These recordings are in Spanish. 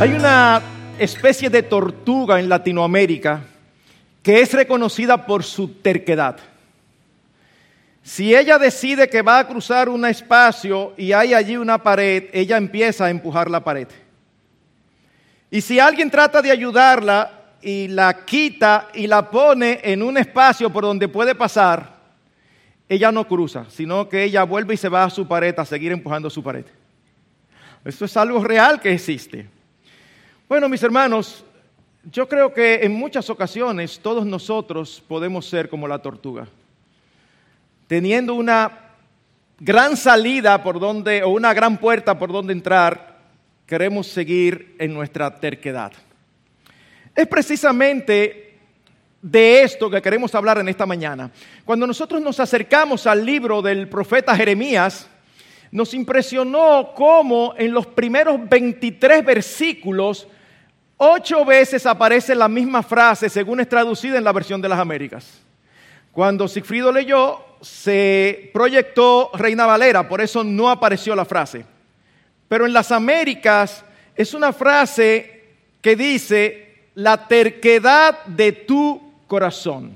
Hay una especie de tortuga en Latinoamérica que es reconocida por su terquedad. Si ella decide que va a cruzar un espacio y hay allí una pared, ella empieza a empujar la pared. Y si alguien trata de ayudarla y la quita y la pone en un espacio por donde puede pasar, ella no cruza, sino que ella vuelve y se va a su pared a seguir empujando su pared. Esto es algo real que existe. Bueno, mis hermanos, yo creo que en muchas ocasiones todos nosotros podemos ser como la tortuga, teniendo una gran salida por donde, o una gran puerta por donde entrar, queremos seguir en nuestra terquedad. Es precisamente de esto que queremos hablar en esta mañana. Cuando nosotros nos acercamos al libro del profeta Jeremías, nos impresionó cómo en los primeros 23 versículos Ocho veces aparece la misma frase según es traducida en la versión de las Américas. Cuando Sigfrido leyó, se proyectó Reina Valera, por eso no apareció la frase. Pero en las Américas es una frase que dice, la terquedad de tu corazón.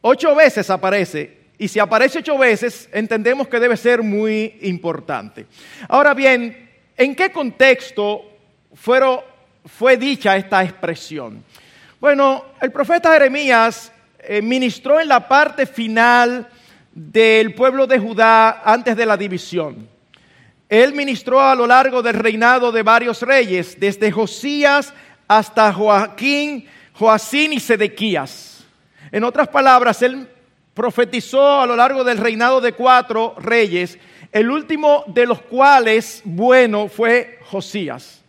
Ocho veces aparece, y si aparece ocho veces, entendemos que debe ser muy importante. Ahora bien, ¿en qué contexto fueron fue dicha esta expresión? Bueno, el profeta Jeremías eh, ministró en la parte final del pueblo de Judá antes de la división. Él ministró a lo largo del reinado de varios reyes, desde Josías hasta Joaquín, Joacín y Sedequías. En otras palabras, él profetizó a lo largo del reinado de cuatro reyes, el último de los cuales, bueno, fue Josías.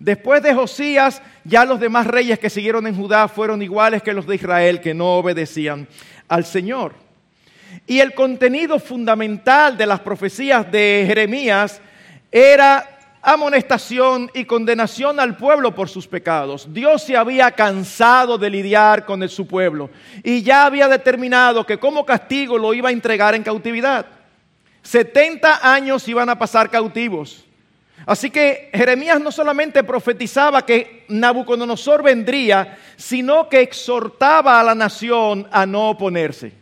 Después de Josías, ya los demás reyes que siguieron en Judá fueron iguales que los de Israel, que no obedecían al Señor. Y el contenido fundamental de las profecías de Jeremías era amonestación y condenación al pueblo por sus pecados. Dios se había cansado de lidiar con su pueblo y ya había determinado que como castigo lo iba a entregar en cautividad. 70 años iban a pasar cautivos. Así que Jeremías no solamente profetizaba que Nabucodonosor vendría, sino que exhortaba a la nación a no oponerse.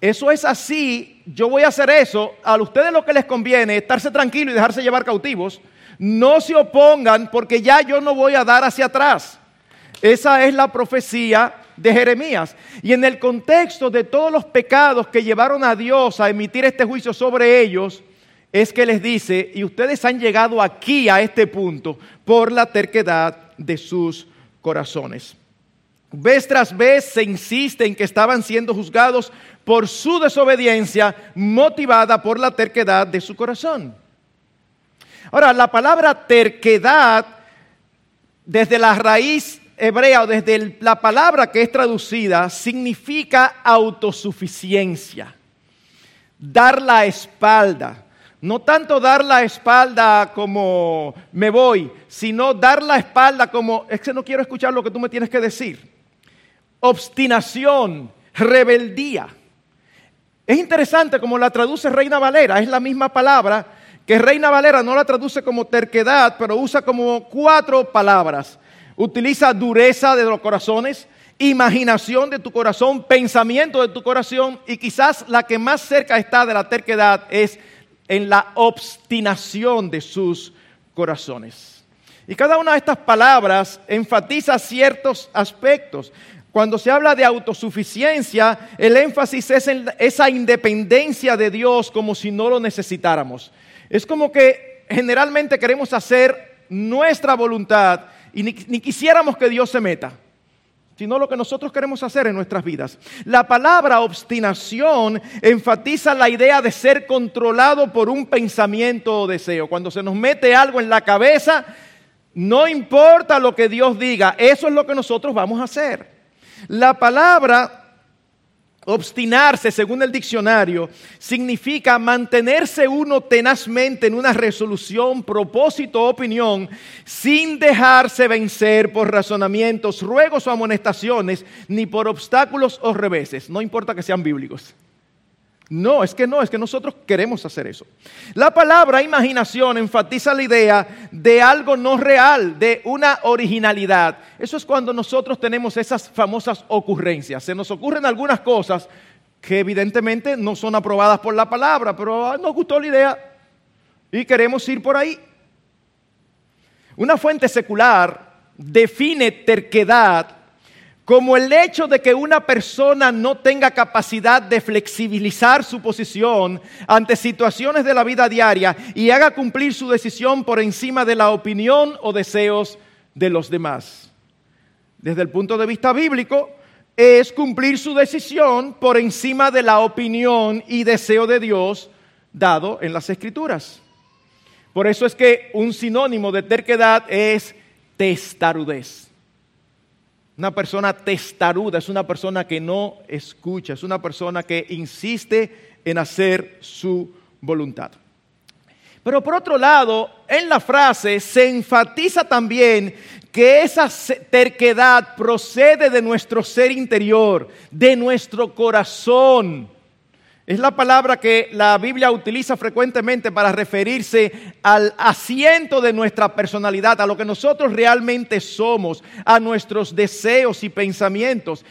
Eso es así, yo voy a hacer eso, a ustedes lo que les conviene es estarse tranquilos y dejarse llevar cautivos. No se opongan porque ya yo no voy a dar hacia atrás. Esa es la profecía de Jeremías. Y en el contexto de todos los pecados que llevaron a Dios a emitir este juicio sobre ellos, es que les dice, y ustedes han llegado aquí a este punto por la terquedad de sus corazones. Vez tras vez se insiste en que estaban siendo juzgados por su desobediencia motivada por la terquedad de su corazón. Ahora, la palabra terquedad, desde la raíz hebrea o desde la palabra que es traducida, significa autosuficiencia, dar la espalda no tanto dar la espalda como me voy, sino dar la espalda como es que no quiero escuchar lo que tú me tienes que decir. Obstinación, rebeldía. Es interesante como la traduce Reina Valera, es la misma palabra que Reina Valera no la traduce como terquedad, pero usa como cuatro palabras. Utiliza dureza de los corazones, imaginación de tu corazón, pensamiento de tu corazón y quizás la que más cerca está de la terquedad es en la obstinación de sus corazones. Y cada una de estas palabras enfatiza ciertos aspectos. Cuando se habla de autosuficiencia, el énfasis es en esa independencia de Dios como si no lo necesitáramos. Es como que generalmente queremos hacer nuestra voluntad y ni, ni quisiéramos que Dios se meta sino lo que nosotros queremos hacer en nuestras vidas. La palabra obstinación enfatiza la idea de ser controlado por un pensamiento o deseo. Cuando se nos mete algo en la cabeza, no importa lo que Dios diga, eso es lo que nosotros vamos a hacer. La palabra Obstinarse, según el diccionario, significa mantenerse uno tenazmente en una resolución, propósito o opinión sin dejarse vencer por razonamientos, ruegos o amonestaciones, ni por obstáculos o reveses, no importa que sean bíblicos. No, es que no, es que nosotros queremos hacer eso. La palabra imaginación enfatiza la idea de algo no real, de una originalidad. Eso es cuando nosotros tenemos esas famosas ocurrencias. Se nos ocurren algunas cosas que evidentemente no son aprobadas por la palabra, pero nos gustó la idea y queremos ir por ahí. Una fuente secular define terquedad como el hecho de que una persona no tenga capacidad de flexibilizar su posición ante situaciones de la vida diaria y haga cumplir su decisión por encima de la opinión o deseos de los demás. Desde el punto de vista bíblico, es cumplir su decisión por encima de la opinión y deseo de Dios dado en las Escrituras. Por eso es que un sinónimo de terquedad es testarudez. Una persona testaruda es una persona que no escucha, es una persona que insiste en hacer su voluntad. Pero por otro lado, en la frase se enfatiza también que esa terquedad procede de nuestro ser interior, de nuestro corazón. Es la palabra que la Biblia utiliza frecuentemente para referirse al asiento de nuestra personalidad, a lo que nosotros realmente somos, a nuestros deseos y pensamientos.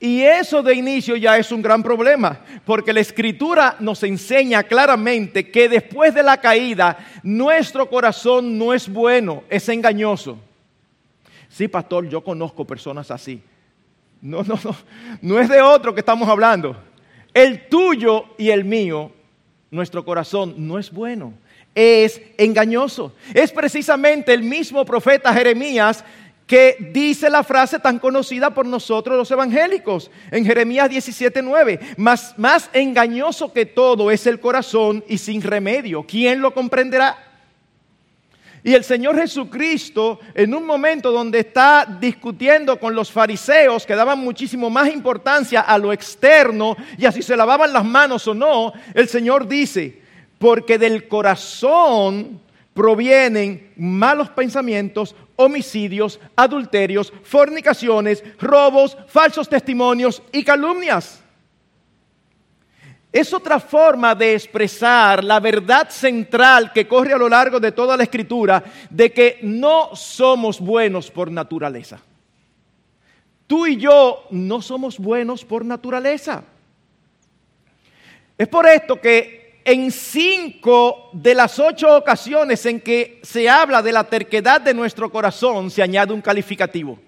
Y eso de inicio ya es un gran problema, porque la escritura nos enseña claramente que después de la caída nuestro corazón no es bueno, es engañoso. Sí, pastor, yo conozco personas así. No, no, no, no es de otro que estamos hablando. El tuyo y el mío, nuestro corazón, no es bueno, es engañoso. Es precisamente el mismo profeta Jeremías que dice la frase tan conocida por nosotros los evangélicos en Jeremías 17:9, más, más engañoso que todo es el corazón y sin remedio. ¿Quién lo comprenderá? Y el Señor Jesucristo, en un momento donde está discutiendo con los fariseos que daban muchísimo más importancia a lo externo y a si se lavaban las manos o no, el Señor dice, porque del corazón provienen malos pensamientos, homicidios, adulterios, fornicaciones, robos, falsos testimonios y calumnias. Es otra forma de expresar la verdad central que corre a lo largo de toda la escritura de que no somos buenos por naturaleza. Tú y yo no somos buenos por naturaleza. Es por esto que en cinco de las ocho ocasiones en que se habla de la terquedad de nuestro corazón se añade un calificativo,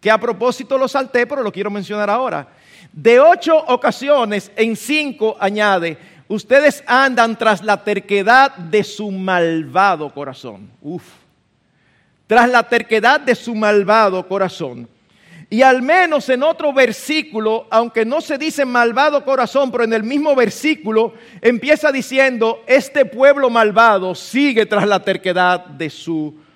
que a propósito lo salté, pero lo quiero mencionar ahora. De ocho ocasiones, en cinco añade, ustedes andan tras la terquedad de su malvado corazón. Uf. Tras la terquedad de su malvado corazón. Y al menos en otro versículo, aunque no se dice malvado corazón, pero en el mismo versículo empieza diciendo, este pueblo malvado sigue tras la terquedad de su corazón.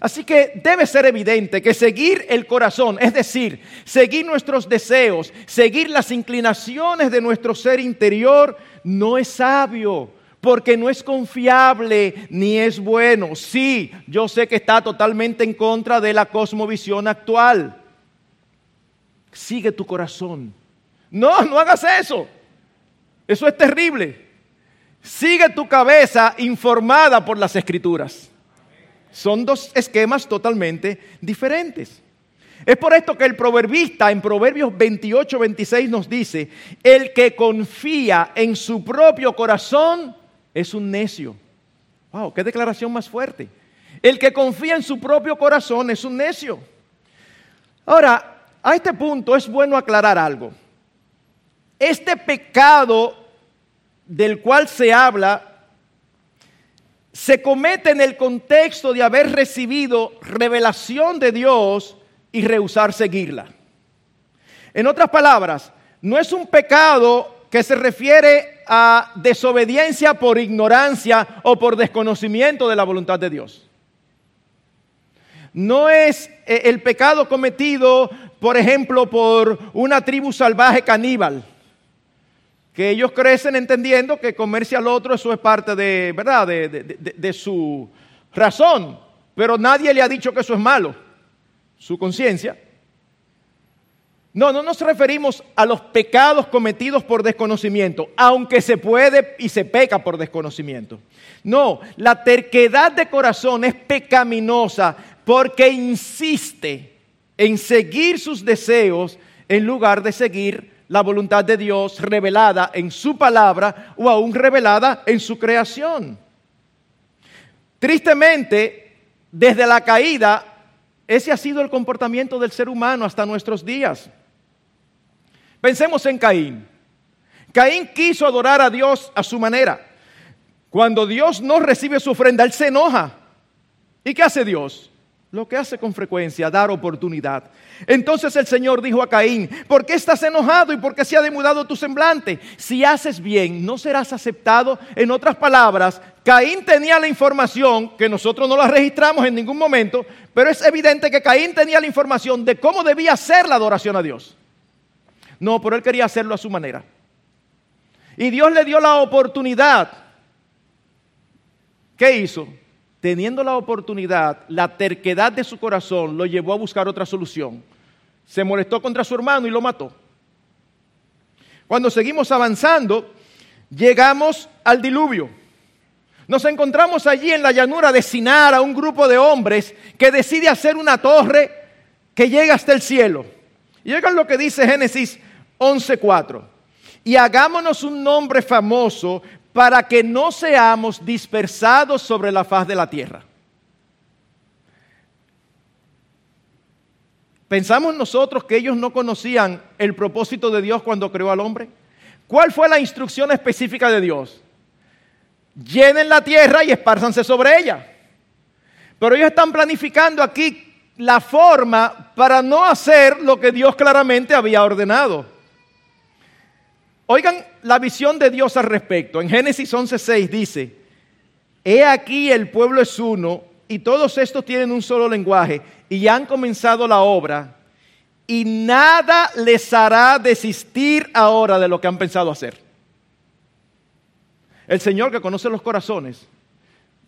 Así que debe ser evidente que seguir el corazón, es decir, seguir nuestros deseos, seguir las inclinaciones de nuestro ser interior, no es sabio. Porque no es confiable ni es bueno. Sí, yo sé que está totalmente en contra de la cosmovisión actual. Sigue tu corazón. No, no hagas eso. Eso es terrible. Sigue tu cabeza informada por las escrituras. Son dos esquemas totalmente diferentes. Es por esto que el proverbista en Proverbios 28, 26 nos dice, el que confía en su propio corazón es un necio. Wow, qué declaración más fuerte. El que confía en su propio corazón es un necio. Ahora, a este punto es bueno aclarar algo. Este pecado del cual se habla se comete en el contexto de haber recibido revelación de Dios y rehusar seguirla. En otras palabras, no es un pecado que se refiere a desobediencia por ignorancia o por desconocimiento de la voluntad de Dios. No es eh, el pecado cometido, por ejemplo, por una tribu salvaje caníbal que ellos crecen entendiendo que comerse al otro eso es parte de, ¿verdad? De, su razón, pero nadie le ha dicho que eso es malo, su conciencia. No, no nos referimos a los pecados cometidos por desconocimiento, aunque se puede y se peca por desconocimiento. No, la terquedad de corazón es pecaminosa porque insiste en seguir sus deseos en lugar de seguir la voluntad de Dios revelada en su palabra o aún revelada en su creación. Tristemente, desde la caída, ese ha sido el comportamiento del ser humano hasta nuestros días. Pensemos en Caín. Caín quiso adorar a Dios a su manera. Cuando Dios no recibe su ofrenda, él se enoja. ¿Y qué hace Dios? Lo que hace con frecuencia, dar oportunidad. Entonces el Señor dijo a Caín, ¿por qué estás enojado y por qué se ha demudado tu semblante? Si haces bien, no serás aceptado. En otras palabras, Caín tenía la información, que nosotros no la registramos en ningún momento, pero es evidente que Caín tenía la información de cómo debía ser la adoración a Dios. No, pero él quería hacerlo a su manera. Y Dios le dio la oportunidad. ¿Qué hizo? Teniendo la oportunidad, la terquedad de su corazón lo llevó a buscar otra solución. Se molestó contra su hermano y lo mató. Cuando seguimos avanzando, llegamos al diluvio. Nos encontramos allí en la llanura de Sinar a un grupo de hombres que decide hacer una torre que llega hasta el cielo. Y oigan lo que dice Génesis 11.4. Y hagámonos un nombre famoso para que no seamos dispersados sobre la faz de la tierra. ¿Pensamos nosotros que ellos no conocían el propósito de Dios cuando creó al hombre? ¿Cuál fue la instrucción específica de Dios? Llenen la tierra y espárzanse sobre ella. Pero ellos están planificando aquí la forma para no hacer lo que Dios claramente había ordenado. Oigan la visión de Dios al respecto. En Génesis 11:6 dice, He aquí el pueblo es uno y todos estos tienen un solo lenguaje y han comenzado la obra y nada les hará desistir ahora de lo que han pensado hacer. El Señor que conoce los corazones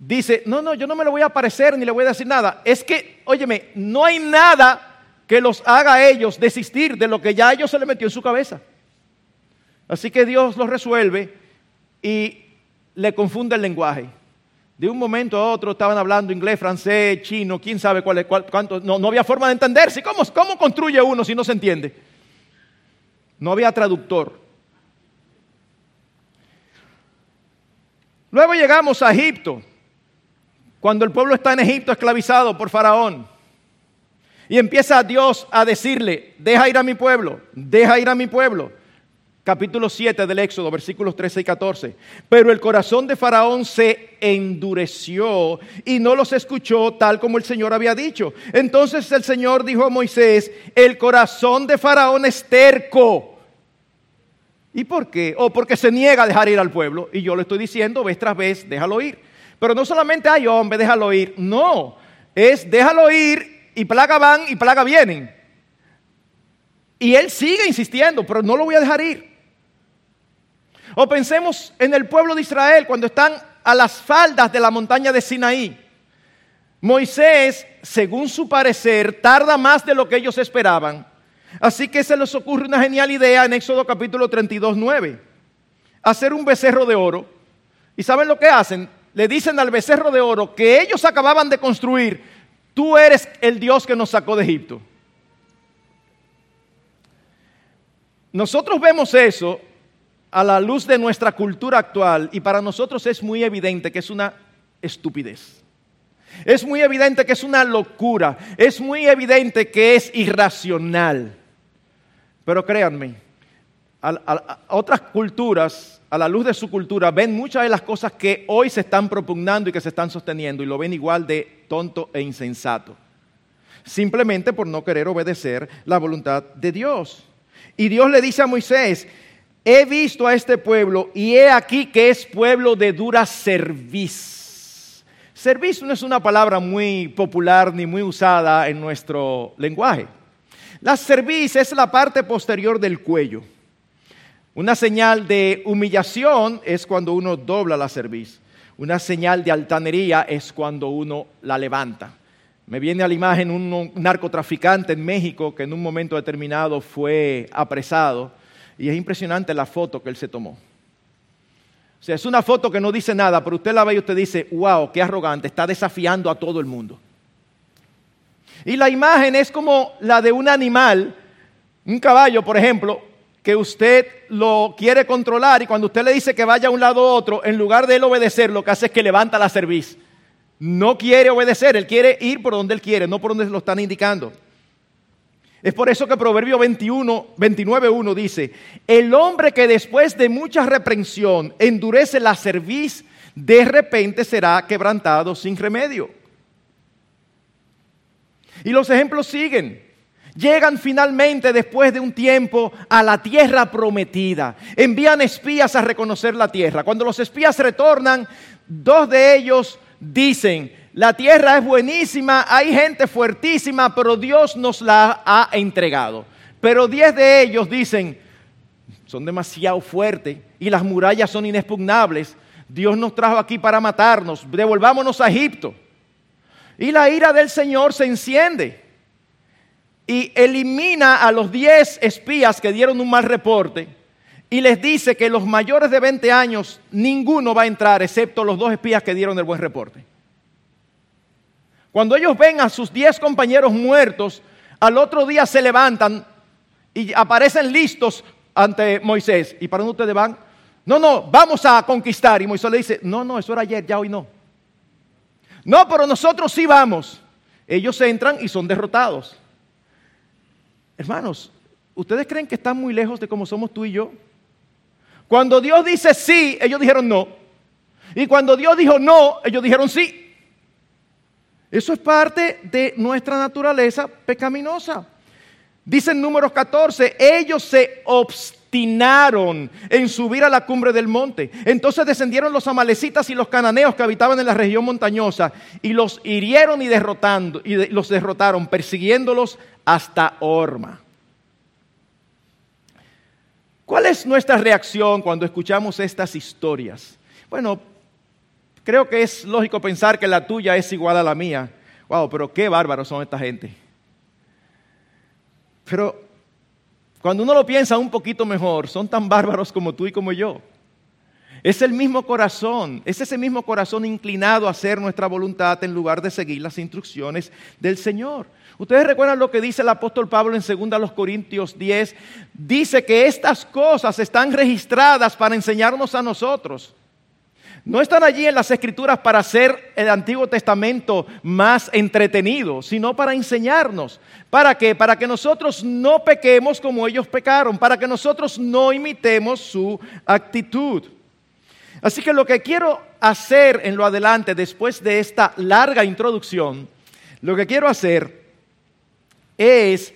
dice, no, no, yo no me lo voy a aparecer ni le voy a decir nada. Es que, óyeme, no hay nada que los haga a ellos desistir de lo que ya a ellos se le metió en su cabeza. Así que Dios lo resuelve y le confunde el lenguaje. De un momento a otro estaban hablando inglés, francés, chino, quién sabe cuál, cuánto. No, había forma de entenderse. ¿Cómo, ¿Cómo construye uno si no se entiende? No había traductor. Luego llegamos a Egipto, cuando el pueblo está en Egipto esclavizado por Faraón. Y empieza Dios a decirle, deja ir a mi pueblo, deja ir a mi pueblo capítulo 7 del Éxodo, versículos 13 y 14. Pero el corazón de Faraón se endureció y no los escuchó tal como el Señor había dicho. Entonces el Señor dijo a Moisés, el corazón de Faraón es terco. ¿Y por qué? O porque se niega a dejar ir al pueblo. Y yo le estoy diciendo vez tras vez, déjalo ir. Pero no solamente hay hombre, déjalo ir. No, es déjalo ir y plaga van y plaga vienen. Y él sigue insistiendo, pero no lo voy a dejar ir. O pensemos en el pueblo de Israel cuando están a las faldas de la montaña de Sinaí. Moisés, según su parecer, tarda más de lo que ellos esperaban. Así que se les ocurre una genial idea en Éxodo capítulo 32, 9. Hacer un becerro de oro. ¿Y saben lo que hacen? Le dicen al becerro de oro que ellos acababan de construir, tú eres el Dios que nos sacó de Egipto. Nosotros vemos eso a la luz de nuestra cultura actual y para nosotros es muy evidente que es una estupidez. Es muy evidente que es una locura. Es muy evidente que es irracional. Pero créanme, a, otras culturas, a la luz de su cultura, ven muchas de las cosas que hoy se están propugnando y que se están sosteniendo y lo ven igual de tonto e insensato. Simplemente por no querer obedecer la voluntad de Dios. Y Dios le dice a Moisés, he visto a este pueblo y he aquí que es pueblo de dura cerviz. Cerviz no es una palabra muy popular ni muy usada en nuestro lenguaje. La cerviz es la parte posterior del cuello. Una señal de humillación es cuando uno dobla la cerviz. Una señal de altanería es cuando uno la levanta. Me viene a la imagen un narcotraficante en México que en un momento determinado fue apresado y es impresionante la foto que él se tomó. O sea, es una foto que no dice nada, pero usted la ve y usted dice, wow, qué arrogante, está desafiando a todo el mundo. Y la imagen es como la de un animal, un caballo, por ejemplo, que usted lo quiere controlar y cuando usted le dice que vaya a un lado u otro, en lugar de él obedecer, lo que hace es que levanta la cerviz no quiere obedecer, él quiere ir por donde él quiere, no por donde lo están indicando. Es por eso que Proverbio 21, 29.1 dice, el hombre que después de mucha reprensión endurece la cerviz, de repente será quebrantado sin remedio. Y los ejemplos siguen. Llegan finalmente después de un tiempo a la tierra prometida. Envían espías a reconocer la tierra. Cuando los espías retornan, dos de ellos dicen, la tierra es buenísima, hay gente fuertísima, pero Dios nos la ha entregado. Pero diez de ellos dicen, son demasiado fuertes y las murallas son inexpugnables. Dios nos trajo aquí para matarnos, devolvámonos a Egipto. Y la ira del Señor se enciende y elimina a los diez espías que dieron un mal reporte y les dice que los mayores de 20 años ninguno va a entrar excepto los dos espías que dieron el buen reporte. Cuando ellos ven a sus 10 compañeros muertos, al otro día se levantan y aparecen listos ante Moisés. ¿Y para dónde ustedes van? No, no, vamos a conquistar. Y Moisés le dice, no, no, eso era ayer, ya hoy no. No, pero nosotros sí vamos. Ellos entran y son derrotados. Hermanos, ¿ustedes creen que están muy lejos de cómo somos tú y yo? Cuando Dios dice sí, ellos dijeron no. Y cuando Dios dijo no, ellos dijeron sí. Eso es parte de nuestra naturaleza pecaminosa. Dice en números 14, ellos se obstinaron en subir a la cumbre del monte. Entonces descendieron los amalecitas y los cananeos que habitaban en la región montañosa y los hirieron y derrotando y los derrotaron persiguiéndolos hasta Orma. ¿Cuál es nuestra reacción cuando escuchamos estas historias? Bueno, creo que es lógico pensar que la tuya es igual a la mía. Wow, pero qué bárbaros son esta gente. Pero cuando uno lo piensa un poquito mejor, son tan bárbaros como tú y como yo. Es el mismo corazón, es ese mismo corazón inclinado a hacer nuestra voluntad en lugar de seguir las instrucciones del Señor. Ustedes recuerdan lo que dice el apóstol Pablo en 2 Corintios 10. Dice que estas cosas están registradas para enseñarnos a nosotros. No están allí en las escrituras para hacer el Antiguo Testamento más entretenido, sino para enseñarnos. ¿Para qué? Para que nosotros no pequemos como ellos pecaron, para que nosotros no imitemos su actitud. Así que lo que quiero hacer en lo adelante, después de esta larga introducción, lo que quiero hacer es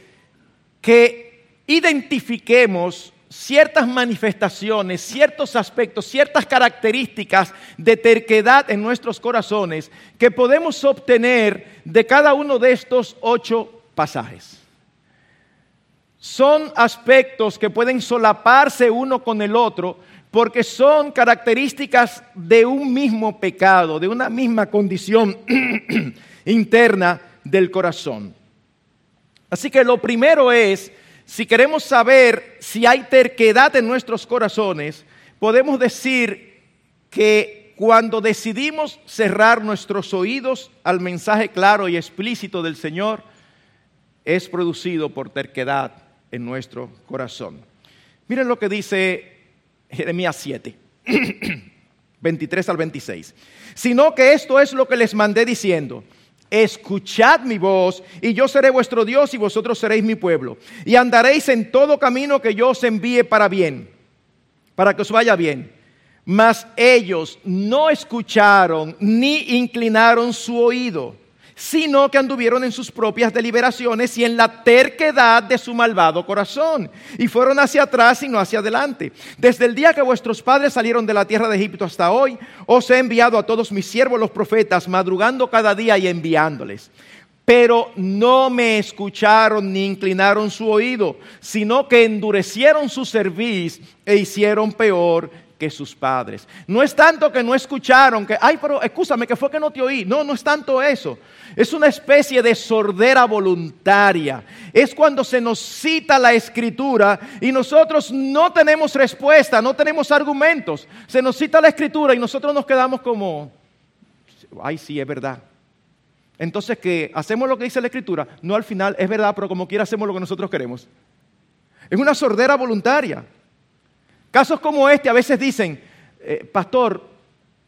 que identifiquemos ciertas manifestaciones, ciertos aspectos, ciertas características de terquedad en nuestros corazones que podemos obtener de cada uno de estos ocho pasajes. Son aspectos que pueden solaparse uno con el otro porque son características de un mismo pecado, de una misma condición interna del corazón. Así que lo primero es, si queremos saber si hay terquedad en nuestros corazones, podemos decir que cuando decidimos cerrar nuestros oídos al mensaje claro y explícito del Señor, es producido por terquedad en nuestro corazón. Miren lo que dice Jeremías 7, 23 al 26. Sino que esto es lo que les mandé diciendo escuchad mi voz, y yo seré vuestro Dios y vosotros seréis mi pueblo. Y andaréis en todo camino que yo os envíe para bien, para que os vaya bien. Mas ellos no escucharon ni inclinaron su oído sino que anduvieron en sus propias deliberaciones y en la terquedad de su malvado corazón, y fueron hacia atrás y no hacia adelante. Desde el día que vuestros padres salieron de la tierra de Egipto hasta hoy, os he enviado a todos mis siervos los profetas, madrugando cada día y enviándoles. Pero no me escucharon ni inclinaron su oído, sino que endurecieron su cerviz e hicieron peor que sus padres. No es tanto que no escucharon, que, ay, pero escúchame, que fue que no te oí. No, no es tanto eso. Es una especie de sordera voluntaria. Es cuando se nos cita la escritura y nosotros no tenemos respuesta, no tenemos argumentos. Se nos cita la escritura y nosotros nos quedamos como, ay, sí, es verdad. Entonces, que hacemos lo que dice la escritura, no al final es verdad, pero como quiera hacemos lo que nosotros queremos. Es una sordera voluntaria. Casos como este a veces dicen, eh, pastor,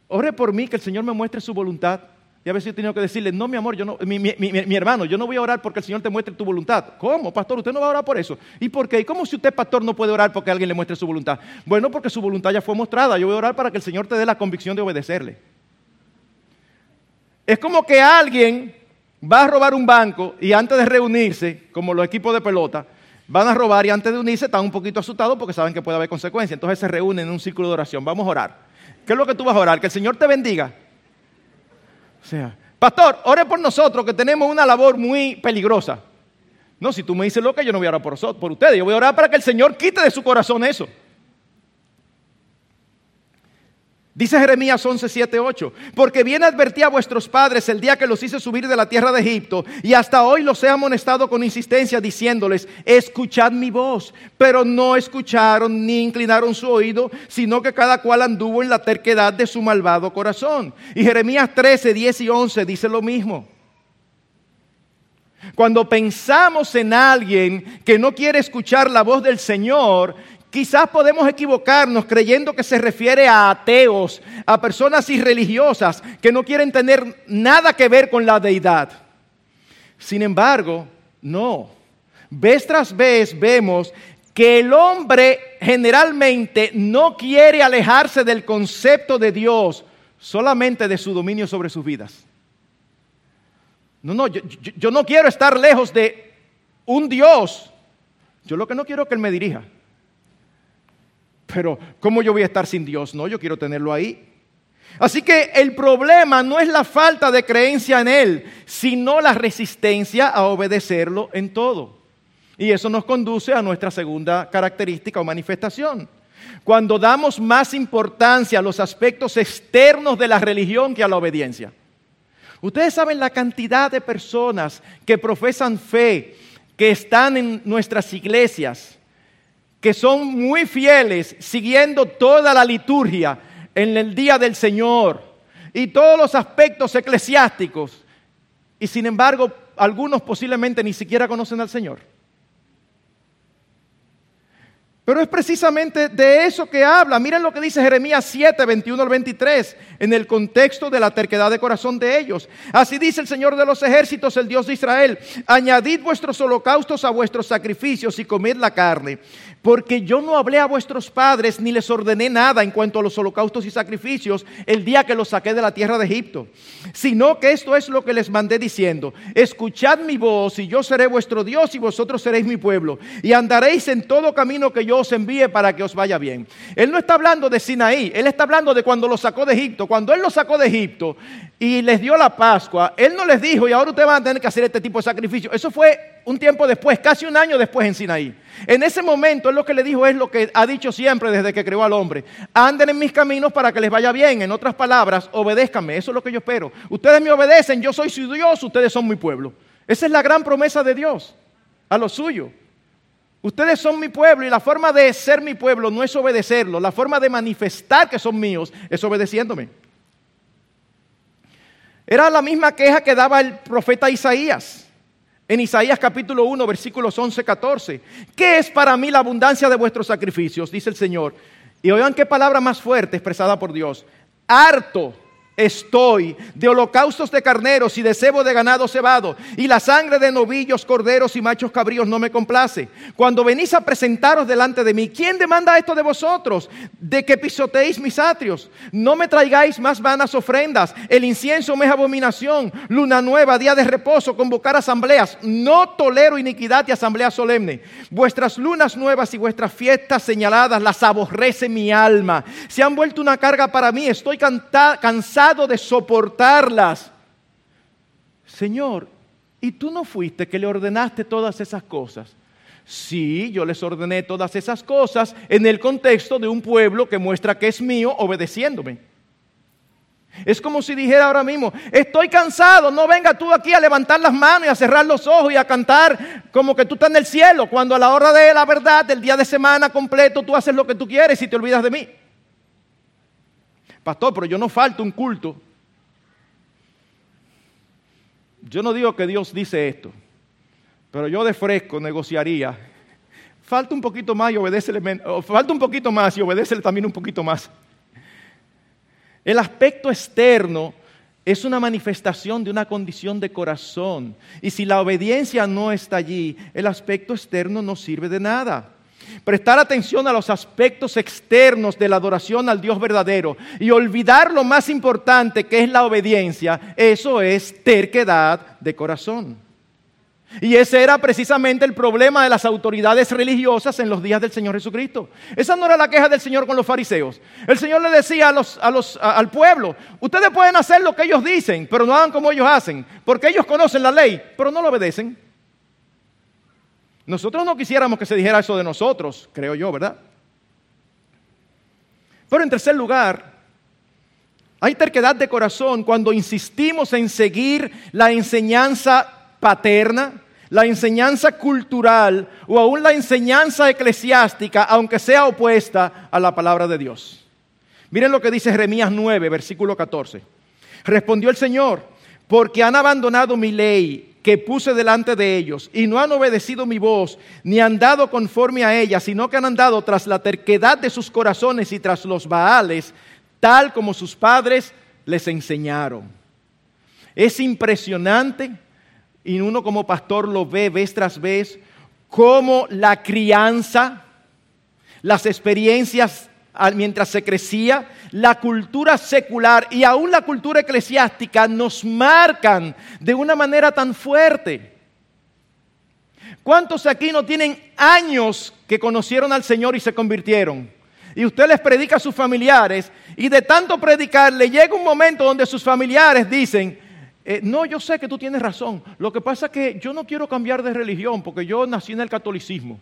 ore por mí que el Señor me muestre su voluntad. Y a veces yo he tenido que decirle, no, mi amor, yo no, mi, mi, hermano, yo no voy a orar porque el Señor te muestre tu voluntad. ¿Cómo, pastor? Usted no va a orar por eso. ¿Y por qué? ¿Y cómo si usted, pastor, no puede orar porque alguien le muestre su voluntad? Bueno, porque su voluntad ya fue mostrada. Yo voy a orar para que el Señor te dé la convicción de obedecerle. Es como que alguien va a robar un banco y antes de reunirse, como los equipos de pelota, van a robar y antes de unirse están un poquito asustados porque saben que puede haber consecuencias. Entonces se reúnen en un círculo de oración. Vamos a orar. ¿Qué es lo que tú vas a orar? Que el Señor te bendiga. O sea, pastor, ore por nosotros que tenemos una labor muy peligrosa. No, si tú me dices lo que yo no voy a orar por, por ustedes. Yo voy a orar para que el Señor quite de su corazón eso. Dice Jeremías 11, 7, 8, porque bien advertí a vuestros padres el día que los hice subir de la tierra de Egipto, y hasta hoy los he amonestado con insistencia, diciéndoles, escuchad mi voz, pero no escucharon ni inclinaron su oído, sino que cada cual anduvo en la terquedad de su malvado corazón. Y Jeremías 13, 10 y 11 dice lo mismo. Cuando pensamos en alguien que no quiere escuchar la voz del Señor, Quizás podemos equivocarnos creyendo que se refiere a ateos, a personas irreligiosas que no quieren tener nada que ver con la deidad. Sin embargo, no. Vez tras vez vemos que el hombre generalmente no quiere alejarse del concepto de Dios, solamente de su dominio sobre sus vidas. No, no, yo, yo no quiero estar lejos de un Dios. Yo lo que no quiero es que Él me dirija. Pero ¿cómo yo voy a estar sin Dios? No, yo quiero tenerlo ahí. Así que el problema no es la falta de creencia en Él, sino la resistencia a obedecerlo en todo. Y eso nos conduce a nuestra segunda característica o manifestación. Cuando damos más importancia a los aspectos externos de la religión que a la obediencia. Ustedes saben la cantidad de personas que profesan fe, que están en nuestras iglesias, que son muy fieles siguiendo toda la liturgia en el día del Señor y todos los aspectos eclesiásticos. Y sin embargo, algunos posiblemente ni siquiera conocen al Señor. Pero es precisamente de eso que habla. Miren lo que dice Jeremías 7, 21 al 23, en el contexto de la terquedad de corazón de ellos. Así dice el Señor de los ejércitos, el Dios de Israel, añadid vuestros holocaustos a vuestros sacrificios y comed la carne porque yo no hablé a vuestros padres ni les ordené nada en cuanto a los holocaustos y sacrificios el día que los saqué de la tierra de Egipto, sino que esto es lo que les mandé diciendo, escuchad mi voz y yo seré vuestro Dios y vosotros seréis mi pueblo, y andaréis en todo camino que yo os envíe para que os vaya bien. Él no está hablando de Sinaí, él está hablando de cuando los sacó de Egipto. Cuando él los sacó de Egipto y les dio la Pascua, él no les dijo, y ahora ustedes van a tener que hacer este tipo de sacrificio. Eso fue un tiempo después, casi un año después en Sinaí. En ese momento, él lo que le dijo es lo que ha dicho siempre desde que creó al hombre. Anden en mis caminos para que les vaya bien. En otras palabras, obedézcanme. Eso es lo que yo espero. Ustedes me obedecen, yo soy su Dios, ustedes son mi pueblo. Esa es la gran promesa de Dios a lo suyo. Ustedes son mi pueblo y la forma de ser mi pueblo no es obedecerlo. La forma de manifestar que son míos es obedeciéndome. Era la misma queja que daba el profeta Isaías. En Isaías capítulo 1, versículos 11, 14. ¿Qué es para mí la abundancia de vuestros sacrificios? Dice el Señor. Y oigan qué palabra más fuerte expresada por Dios. Harto estoy de holocaustos de carneros y de cebo de ganado cebado, y la sangre de novillos, corderos y machos cabríos no me complace. Cuando venís a presentaros delante de mí, ¿quién demanda esto de vosotros? De que pisoteéis mis atrios. No me traigáis más vanas ofrendas. El incienso me es abominación. Luna nueva, día de reposo, convocar asambleas. No tolero iniquidad y asamblea solemne. Vuestras lunas nuevas y vuestras fiestas señaladas las aborrece mi alma. Se han vuelto una carga para mí. Estoy cansado de soportarlas. Señor, ¿y tú no fuiste que le ordenaste todas esas cosas? Sí, yo les ordené todas esas cosas en el contexto de un pueblo que muestra que es mío obedeciéndome. Es como si dijera ahora mismo, estoy cansado, no venga tú aquí a levantar las manos y a cerrar los ojos y a cantar como que tú estás en el cielo, cuando a la hora de la verdad, del día de semana completo, tú haces lo que tú quieres y te olvidas de mí. Pastor, pero yo no falto un culto. Yo no digo que Dios dice esto. Pero yo de fresco negociaría. Falta un poquito más y obedécele, falta un poquito más y también un poquito más. El aspecto externo es una manifestación de una condición de corazón. Y si la obediencia no está allí, el aspecto externo no sirve de nada. Prestar atención a los aspectos externos de la adoración al Dios verdadero y olvidar lo más importante que es la obediencia, eso es terquedad de corazón. Y ese era precisamente el problema de las autoridades religiosas en los días del Señor Jesucristo. Esa no era la queja del Señor con los fariseos. El Señor le decía al pueblo, ustedes pueden hacer lo que ellos dicen, pero no hagan como ellos hacen, porque ellos conocen la ley, pero no lo obedecen. Nosotros no quisiéramos que se dijera eso de nosotros, creo yo, ¿verdad? Pero en tercer lugar, hay terquedad de corazón cuando insistimos en seguir la enseñanza paterna, la enseñanza cultural o aún la enseñanza eclesiástica, aunque sea opuesta a la palabra de Dios. Miren lo que dice Jeremías 9, versículo 14. Respondió el Señor, porque han abandonado mi ley que puse delante de ellos y no han obedecido mi voz, ni han dado conforme a ella, sino que han andado tras la terquedad de sus corazones y tras los baales, tal como sus padres les enseñaron. Es impresionante y uno como pastor lo ve vez tras vez, cómo la crianza, las experiencias mientras se crecía, la cultura secular y aún la cultura eclesiástica nos marcan de una manera tan fuerte. ¿Cuántos aquí no tienen años que conocieron al Señor y se convirtieron? Y usted les predica a sus familiares y de tanto predicar le llega un momento donde sus familiares dicen, eh, no, yo sé que tú tienes razón. Lo que pasa es que yo no quiero cambiar de religión porque yo nací en el catolicismo.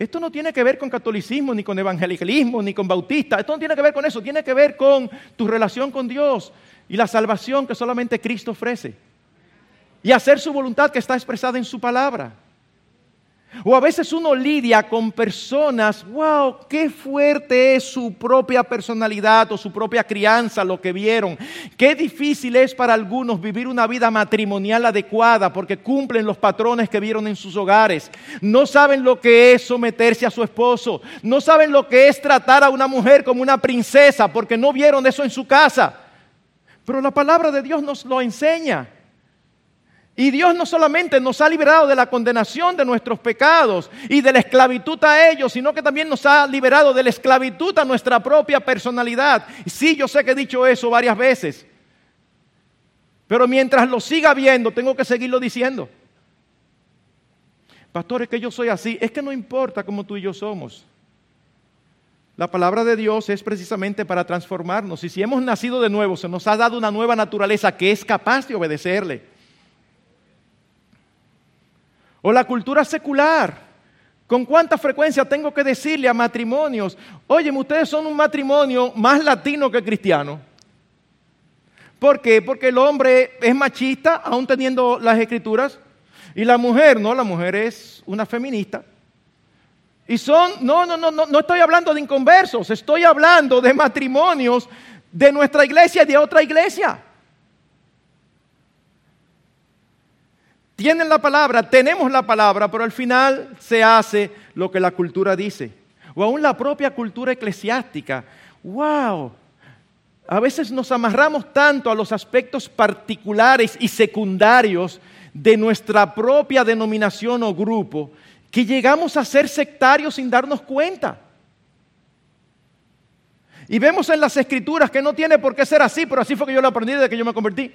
Esto no tiene que ver con catolicismo, ni con evangelicalismo, ni con bautista. Esto no tiene que ver con eso. Tiene que ver con tu relación con Dios y la salvación que solamente Cristo ofrece. Y hacer su voluntad que está expresada en su palabra. O a veces uno lidia con personas, wow, qué fuerte es su propia personalidad o su propia crianza, lo que vieron. Qué difícil es para algunos vivir una vida matrimonial adecuada porque cumplen los patrones que vieron en sus hogares. No saben lo que es someterse a su esposo. No saben lo que es tratar a una mujer como una princesa porque no vieron eso en su casa. Pero la palabra de Dios nos lo enseña. Y Dios no solamente nos ha liberado de la condenación de nuestros pecados y de la esclavitud a ellos, sino que también nos ha liberado de la esclavitud a nuestra propia personalidad. Sí, yo sé que he dicho eso varias veces. Pero mientras lo siga viendo, tengo que seguirlo diciendo. Pastor, es que yo soy así. Es que no importa cómo tú y yo somos. La palabra de Dios es precisamente para transformarnos. Y si hemos nacido de nuevo, se nos ha dado una nueva naturaleza que es capaz de obedecerle. O la cultura secular. ¿Con cuánta frecuencia tengo que decirle a matrimonios, oye, ustedes son un matrimonio más latino que cristiano? ¿Por qué? Porque el hombre es machista, aún teniendo las escrituras, y la mujer, no, la mujer es una feminista. Y son, no, no, no, no, no estoy hablando de inconversos, estoy hablando de matrimonios de nuestra iglesia y de otra iglesia. Tienen la palabra, tenemos la palabra, pero al final se hace lo que la cultura dice. O aún la propia cultura eclesiástica. ¡Wow! A veces nos amarramos tanto a los aspectos particulares y secundarios de nuestra propia denominación o grupo que llegamos a ser sectarios sin darnos cuenta. Y vemos en las escrituras que no tiene por qué ser así, pero así fue que yo lo aprendí desde que yo me convertí.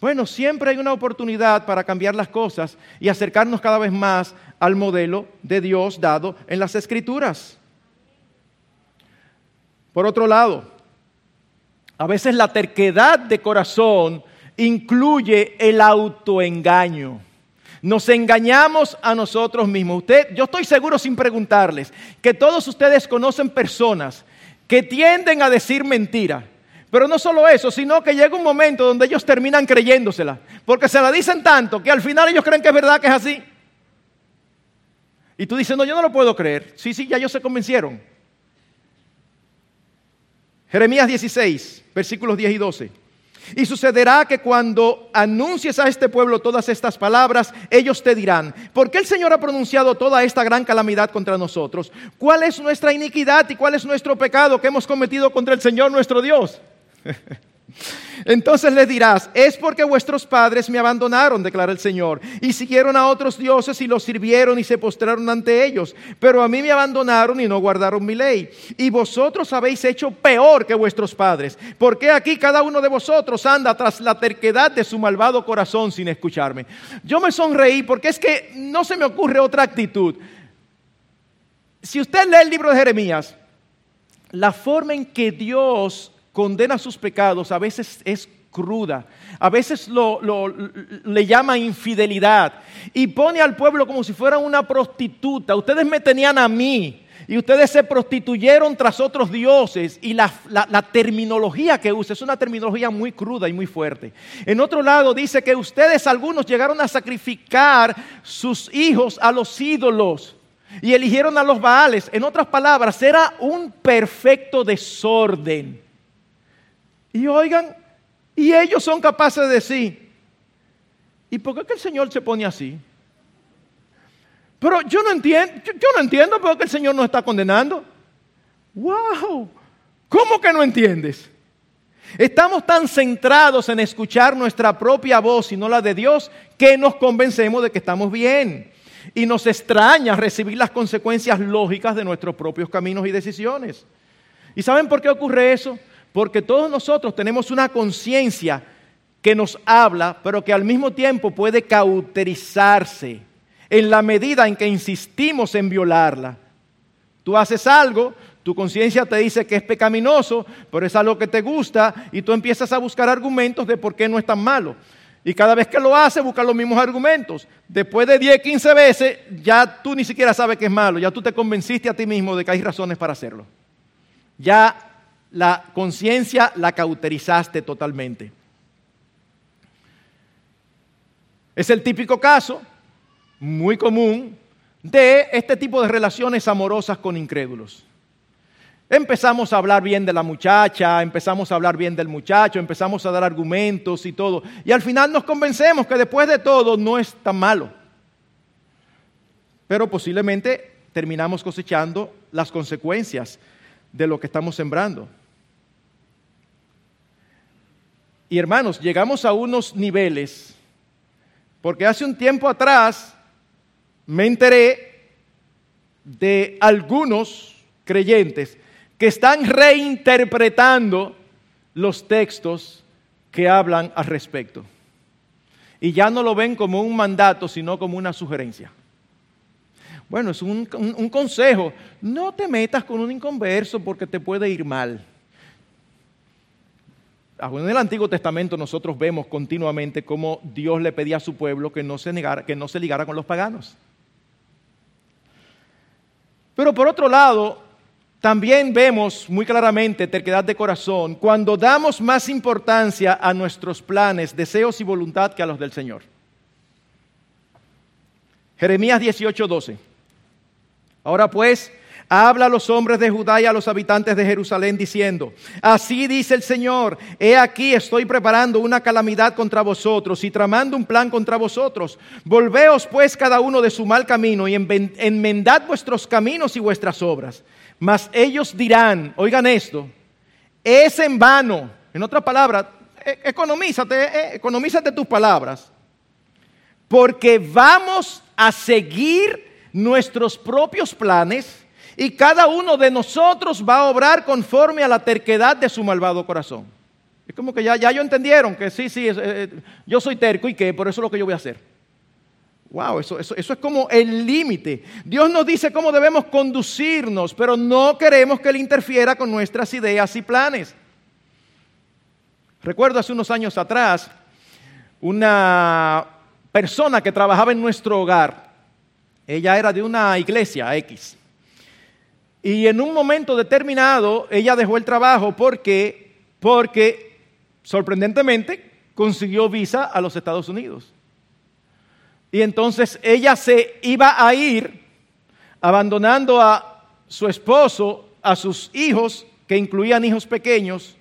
Bueno, siempre hay una oportunidad para cambiar las cosas y acercarnos cada vez más al modelo de Dios dado en las Escrituras. Por otro lado, a veces la terquedad de corazón incluye el autoengaño. Nos engañamos a nosotros mismos. Usted, yo estoy seguro sin preguntarles que todos ustedes conocen personas que tienden a decir mentira. Pero no solo eso, sino que llega un momento donde ellos terminan creyéndosela, porque se la dicen tanto que al final ellos creen que es verdad que es así. Y tú dices, no, yo no lo puedo creer. Sí, sí, ya ellos se convencieron. Jeremías 16, versículos 10 y 12. Y sucederá que cuando anuncies a este pueblo todas estas palabras, ellos te dirán, ¿por qué el Señor ha pronunciado toda esta gran calamidad contra nosotros? ¿Cuál es nuestra iniquidad y cuál es nuestro pecado que hemos cometido contra el Señor nuestro Dios? Entonces les dirás, es porque vuestros padres me abandonaron, declara el Señor, y siguieron a otros dioses y los sirvieron y se postraron ante ellos, pero a mí me abandonaron y no guardaron mi ley. Y vosotros habéis hecho peor que vuestros padres, porque aquí cada uno de vosotros anda tras la terquedad de su malvado corazón sin escucharme. Yo me sonreí porque es que no se me ocurre otra actitud. Si usted lee el libro de Jeremías, la forma en que Dios condena sus pecados a veces es cruda, a veces lo, le llama infidelidad y pone al pueblo como si fuera una prostituta. Ustedes me tenían a mí y ustedes se prostituyeron tras otros dioses y la, la, terminología que usa es una terminología muy cruda y muy fuerte. En otro lado dice que ustedes algunos llegaron a sacrificar sus hijos a los ídolos y eligieron a los Baales. En otras palabras, era un perfecto desorden. Y oigan, y ellos son capaces de decir, ¿y por qué el Señor se pone así? Pero yo no entiendo, yo, no entiendo por qué el Señor nos está condenando. ¡Wow! ¿Cómo que no entiendes? Estamos tan centrados en escuchar nuestra propia voz y no la de Dios que nos convencemos de que estamos bien. Y nos extraña recibir las consecuencias lógicas de nuestros propios caminos y decisiones. ¿Y saben por qué ocurre eso? Porque todos nosotros tenemos una conciencia que nos habla, pero que al mismo tiempo puede cauterizarse en la medida en que insistimos en violarla. Tú haces algo, tu conciencia te dice que es pecaminoso, pero es algo que te gusta y tú empiezas a buscar argumentos de por qué no es tan malo. Y cada vez que lo haces, buscas los mismos argumentos. Después de 10, 15 veces, ya tú ni siquiera sabes que es malo, ya tú te convenciste a ti mismo de que hay razones para hacerlo. Ya la conciencia la cauterizaste totalmente. Es el típico caso, muy común, de este tipo de relaciones amorosas con incrédulos. Empezamos a hablar bien de la muchacha, empezamos a hablar bien del muchacho, empezamos a dar argumentos y todo. Y al final nos convencemos que después de todo no es tan malo. Pero posiblemente terminamos cosechando las consecuencias de lo que estamos sembrando. Y hermanos, llegamos a unos niveles, porque hace un tiempo atrás me enteré de algunos creyentes que están reinterpretando los textos que hablan al respecto. Y ya no lo ven como un mandato, sino como una sugerencia. Bueno, es un, consejo. No te metas con un inconverso porque te puede ir mal. En el Antiguo Testamento nosotros vemos continuamente cómo Dios le pedía a su pueblo que no se, negara, que no se ligara con los paganos. Pero por otro lado, también vemos muy claramente terquedad de corazón cuando damos más importancia a nuestros planes, deseos y voluntad que a los del Señor. Jeremías 18:12. Ahora pues, habla a los hombres de Judá y a los habitantes de Jerusalén diciendo, así dice el Señor, he aquí estoy preparando una calamidad contra vosotros y tramando un plan contra vosotros. Volveos pues cada uno de su mal camino y enmendad vuestros caminos y vuestras obras. Mas ellos dirán, oigan esto, es en vano. En otras palabras, e-, economízate, e-, economízate tus palabras. Porque vamos a seguir nuestros propios planes y cada uno de nosotros va a obrar conforme a la terquedad de su malvado corazón. Es como que ya, ya ellos entendieron que sí, sí, eh, yo soy terco y que por eso es lo que yo voy a hacer. Wow, eso, eso, eso es como el límite. Dios nos dice cómo debemos conducirnos, pero no queremos que Él interfiera con nuestras ideas y planes. Recuerdo hace unos años atrás una persona que trabajaba en nuestro hogar. Ella era de una iglesia X. Y en un momento determinado ella dejó el trabajo porque, porque sorprendentemente consiguió visa a los Estados Unidos. Y entonces ella se iba a ir abandonando a su esposo, a sus hijos, que incluían hijos pequeños,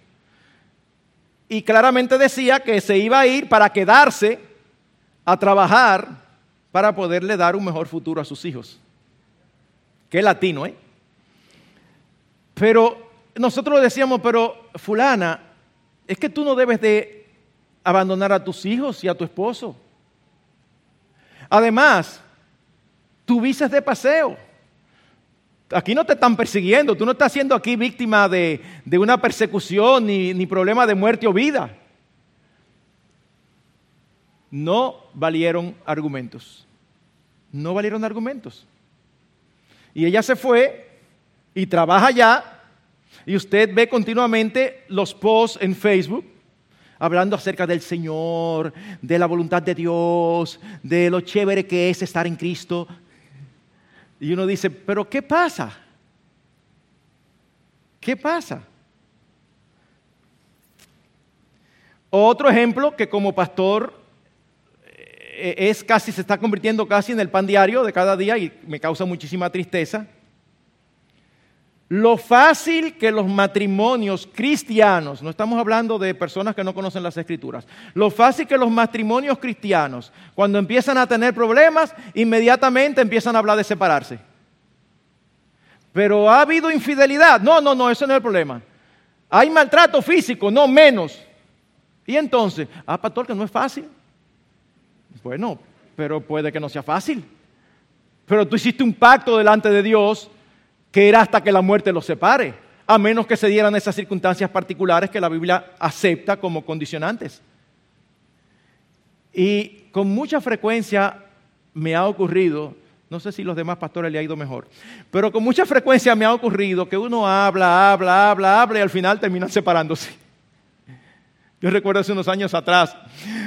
y claramente decía que se iba a ir para quedarse a trabajar para poderle dar un mejor futuro a sus hijos. Qué latino, ¿eh? Pero nosotros decíamos, pero fulana, es que tú no debes de abandonar a tus hijos y a tu esposo. Además, tu visa es de paseo. Aquí no te están persiguiendo, tú no estás siendo aquí víctima de, una persecución ni, ni problema de muerte o vida. No valieron argumentos. No valieron argumentos. Y ella se fue y trabaja ya. Y usted ve continuamente los posts en Facebook hablando acerca del Señor, de la voluntad de Dios, de lo chévere que es estar en Cristo. Y uno dice, pero ¿qué pasa? ¿Qué pasa? Otro ejemplo que como pastor es casi, se está convirtiendo casi en el pan diario de cada día y me causa muchísima tristeza. Lo fácil que los matrimonios cristianos, no estamos hablando de personas que no conocen las escrituras, lo fácil que los matrimonios cristianos, cuando empiezan a tener problemas, inmediatamente empiezan a hablar de separarse. Pero ha habido infidelidad. No, no, no, ese no es el problema. Hay maltrato físico, no menos. Y entonces, ah, pastor, que no es fácil. Bueno, pero puede que no sea fácil. Pero tú hiciste un pacto delante de Dios que era hasta que la muerte los separe, a menos que se dieran esas circunstancias particulares que la Biblia acepta como condicionantes. Y con mucha frecuencia me ha ocurrido, no sé si los demás pastores le ha ido mejor, pero con mucha frecuencia me ha ocurrido que uno habla, habla, habla, habla y al final terminan separándose. Yo recuerdo hace unos años atrás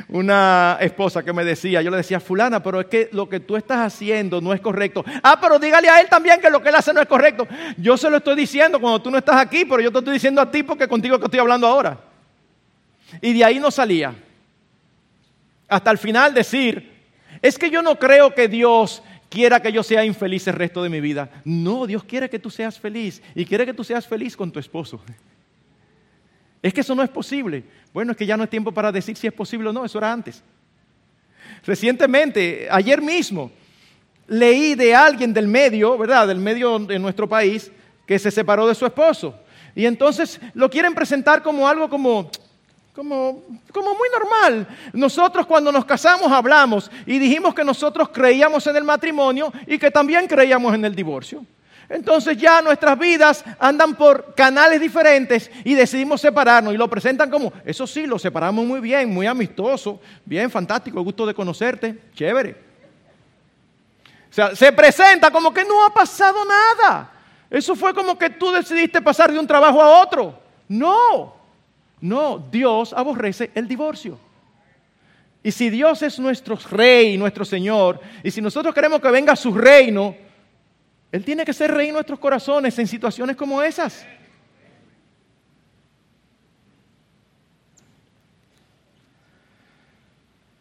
una esposa que me decía, yo le decía, fulana, pero es que lo que tú estás haciendo no es correcto. Ah, pero dígale a él también que lo que él hace no es correcto. Yo se lo estoy diciendo cuando tú no estás aquí, pero yo te estoy diciendo a ti porque contigo que estoy hablando ahora. Y de ahí no salía. Hasta el final decir, es que yo no creo que Dios quiera que yo sea infeliz el resto de mi vida. No, Dios quiere que tú seas feliz y quiere que tú seas feliz con tu esposo. Es que eso no es posible. Bueno, es que ya no es tiempo para decir si es posible o no, eso era antes. Recientemente, ayer mismo, leí de alguien del medio, ¿verdad? Del medio de nuestro país, que se separó de su esposo. Y entonces lo quieren presentar como algo como, como, como muy normal. Nosotros cuando nos casamos hablamos y dijimos que nosotros creíamos en el matrimonio y que también creíamos en el divorcio. Entonces ya nuestras vidas andan por canales diferentes y decidimos separarnos y lo presentan como, eso sí, lo separamos muy bien, muy amistoso, bien fantástico, gusto de conocerte, chévere. O sea, se presenta como que no ha pasado nada. Eso fue como que tú decidiste pasar de un trabajo a otro. No, no, Dios aborrece el divorcio. Y si Dios es nuestro rey, nuestro Señor, y si nosotros queremos que venga su reino, él tiene que ser rey en nuestros corazones en situaciones como esas.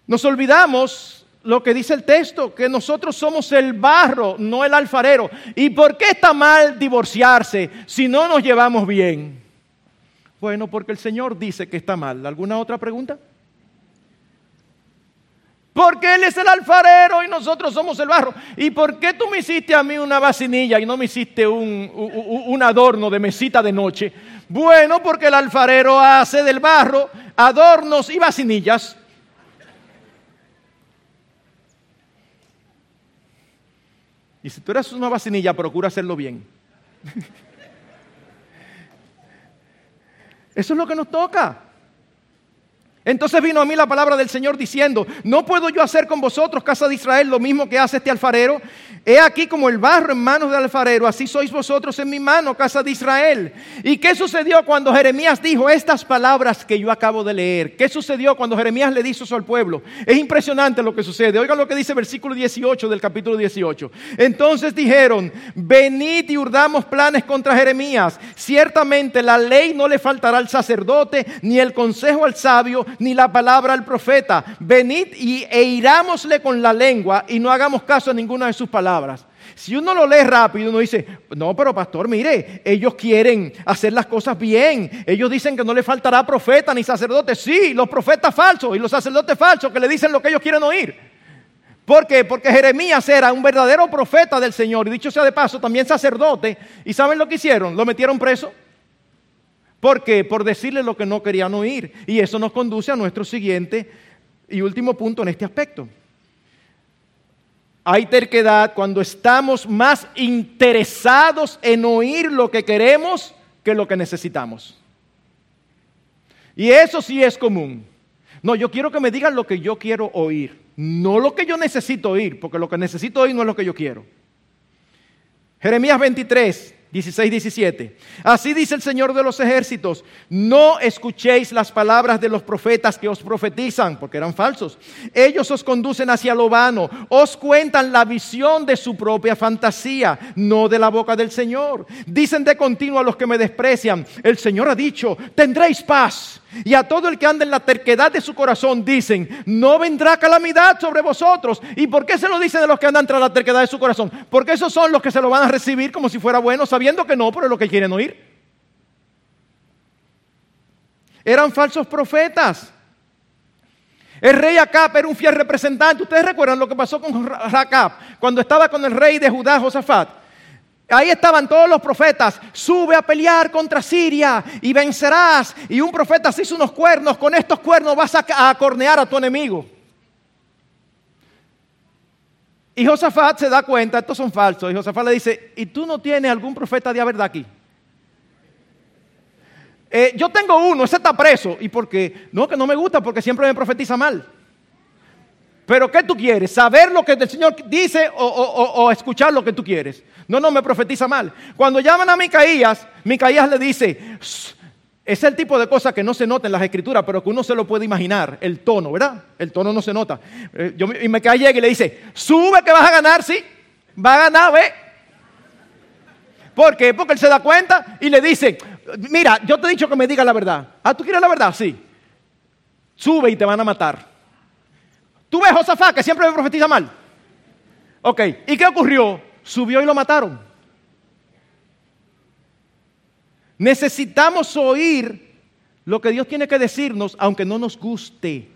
Nos olvidamos lo que dice el texto, que nosotros somos el barro, no el alfarero. ¿Y por qué está mal divorciarse si no nos llevamos bien? Bueno, porque el Señor dice que está mal. ¿Alguna otra pregunta? Porque Él es el alfarero y nosotros somos el barro. ¿Y por qué tú me hiciste a mí una vacinilla y no me hiciste un, un, adorno de mesita de noche? Bueno, porque el alfarero hace del barro adornos y vacinillas. Y si tú eres una vacinilla, procura hacerlo bien. Eso es lo que nos toca. Entonces vino a mí la palabra del Señor diciendo, ¿no puedo yo hacer con vosotros, casa de Israel, lo mismo que hace este alfarero? He aquí como el barro en manos del alfarero, así sois vosotros en mi mano, casa de Israel. ¿Y qué sucedió cuando Jeremías dijo estas palabras que yo acabo de leer? ¿Qué sucedió cuando Jeremías le dijo eso al pueblo? Es impresionante lo que sucede. Oigan lo que dice versículo 18 del capítulo 18. Entonces dijeron, venid y urdamos planes contra Jeremías. Ciertamente la ley no le faltará al sacerdote, ni el consejo al sabio, ni la palabra al profeta. Venid y, e irámosle con la lengua y no hagamos caso a ninguna de sus palabras. Si uno lo lee rápido, uno dice, no, pero pastor, mire, ellos quieren hacer las cosas bien. Ellos dicen que no le faltará profeta ni sacerdote. Sí, los profetas falsos y los sacerdotes falsos que le dicen lo que ellos quieren oír. ¿Por qué? Porque Jeremías era un verdadero profeta del Señor y dicho sea de paso, también sacerdote. ¿Y saben lo que hicieron? Lo metieron preso. ¿Por qué? Por decirle lo que no querían oír. Y eso nos conduce a nuestro siguiente y último punto en este aspecto. Hay terquedad cuando estamos más interesados en oír lo que queremos que lo que necesitamos. Y eso sí es común. No, yo quiero que me digan lo que yo quiero oír, no lo que yo necesito oír, porque lo que necesito oír no es lo que yo quiero. Jeremías 23, 16, 17. Así dice el Señor de los ejércitos, no escuchéis las palabras de los profetas que os profetizan, porque eran falsos. Ellos os conducen hacia lo vano, os cuentan la visión de su propia fantasía, no de la boca del Señor. Dicen de continuo a los que me desprecian, el Señor ha dicho, tendréis paz. Y a todo el que anda en la terquedad de su corazón dicen, no vendrá calamidad sobre vosotros. ¿Y por qué se lo dicen de los que andan tras la terquedad de su corazón? Porque esos son los que se lo van a recibir como si fuera bueno, sabiendo que no, pero es lo que quieren oír. Eran falsos profetas. El rey Acap era un fiel representante. Ustedes recuerdan lo que pasó con Acap cuando estaba con el rey de Judá, Josafat. Ahí estaban todos los profetas. Sube a pelear contra Siria y vencerás. Y un profeta se hizo unos cuernos. Con estos cuernos vas a, cornear a tu enemigo. Y Josafat se da cuenta, estos son falsos. Y Josafat le dice, ¿y tú no tienes algún profeta de verdad aquí? Eh, yo tengo uno, ese está preso. ¿Y por qué? No, que no me gusta porque siempre me profetiza mal. Pero ¿qué tú quieres? ¿Saber lo que el Señor dice o, escuchar lo que tú quieres? No, no, me profetiza mal. Cuando llaman a Micaías, Micaías le dice, es el tipo de cosa que no se nota en las escrituras, pero que uno se lo puede imaginar, el tono, ¿verdad? El tono no se nota. Eh, y Micaías llega y le dice, sube que vas a ganar, sí, va a ganar, ve. ¿Por qué? Porque él se da cuenta y le dice, mira, yo te he dicho que me diga la verdad. Ah, ¿tú quieres la verdad? Sí. Sube y te van a matar. ¿Tú ves Josafat que siempre me profetiza mal? Ok, ¿y qué ocurrió? Subió y lo mataron. Necesitamos oír lo que Dios tiene que decirnos, aunque no nos guste.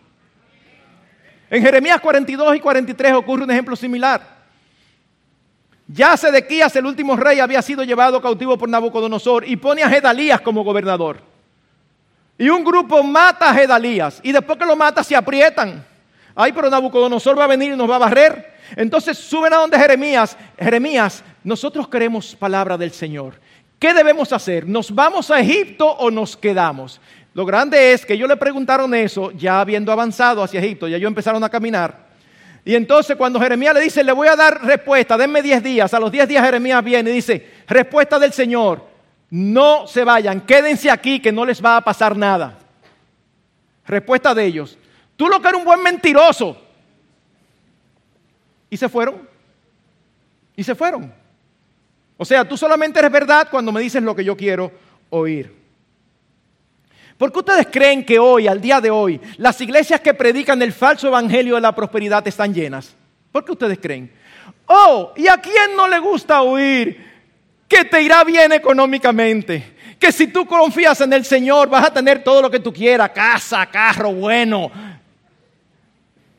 En Jeremías 42 y 43 ocurre un ejemplo similar. Ya Sedequías, el último rey, había sido llevado cautivo por Nabucodonosor y pone a Gedalías como gobernador. Y un grupo mata a Gedalías y después que lo mata se aprietan. Ay, pero Nabucodonosor va a venir y nos va a barrer. Entonces suben a donde Jeremías. Jeremías, nosotros queremos palabra del Señor. ¿Qué debemos hacer? ¿Nos vamos a Egipto o nos quedamos? Lo grande es que ellos le preguntaron eso ya habiendo avanzado hacia Egipto, ya ellos empezaron a caminar. Y entonces cuando Jeremías le dice, le voy a dar respuesta, denme 10 días, a los 10 días Jeremías viene y dice, respuesta del Señor, no se vayan, quédense aquí que no les va a pasar nada. Respuesta de ellos, Tú lo que eres un buen mentiroso. Y se fueron. Y se fueron. O sea, tú solamente eres verdad cuando me dices lo que yo quiero oír. ¿Por qué ustedes creen que hoy, al día de hoy, las iglesias que predican el falso evangelio de la prosperidad están llenas? ¿Por qué ustedes creen? Oh, ¿y a quién no le gusta oír que te irá bien económicamente? Que si tú confías en el Señor vas a tener todo lo que tú quieras, casa, carro bueno,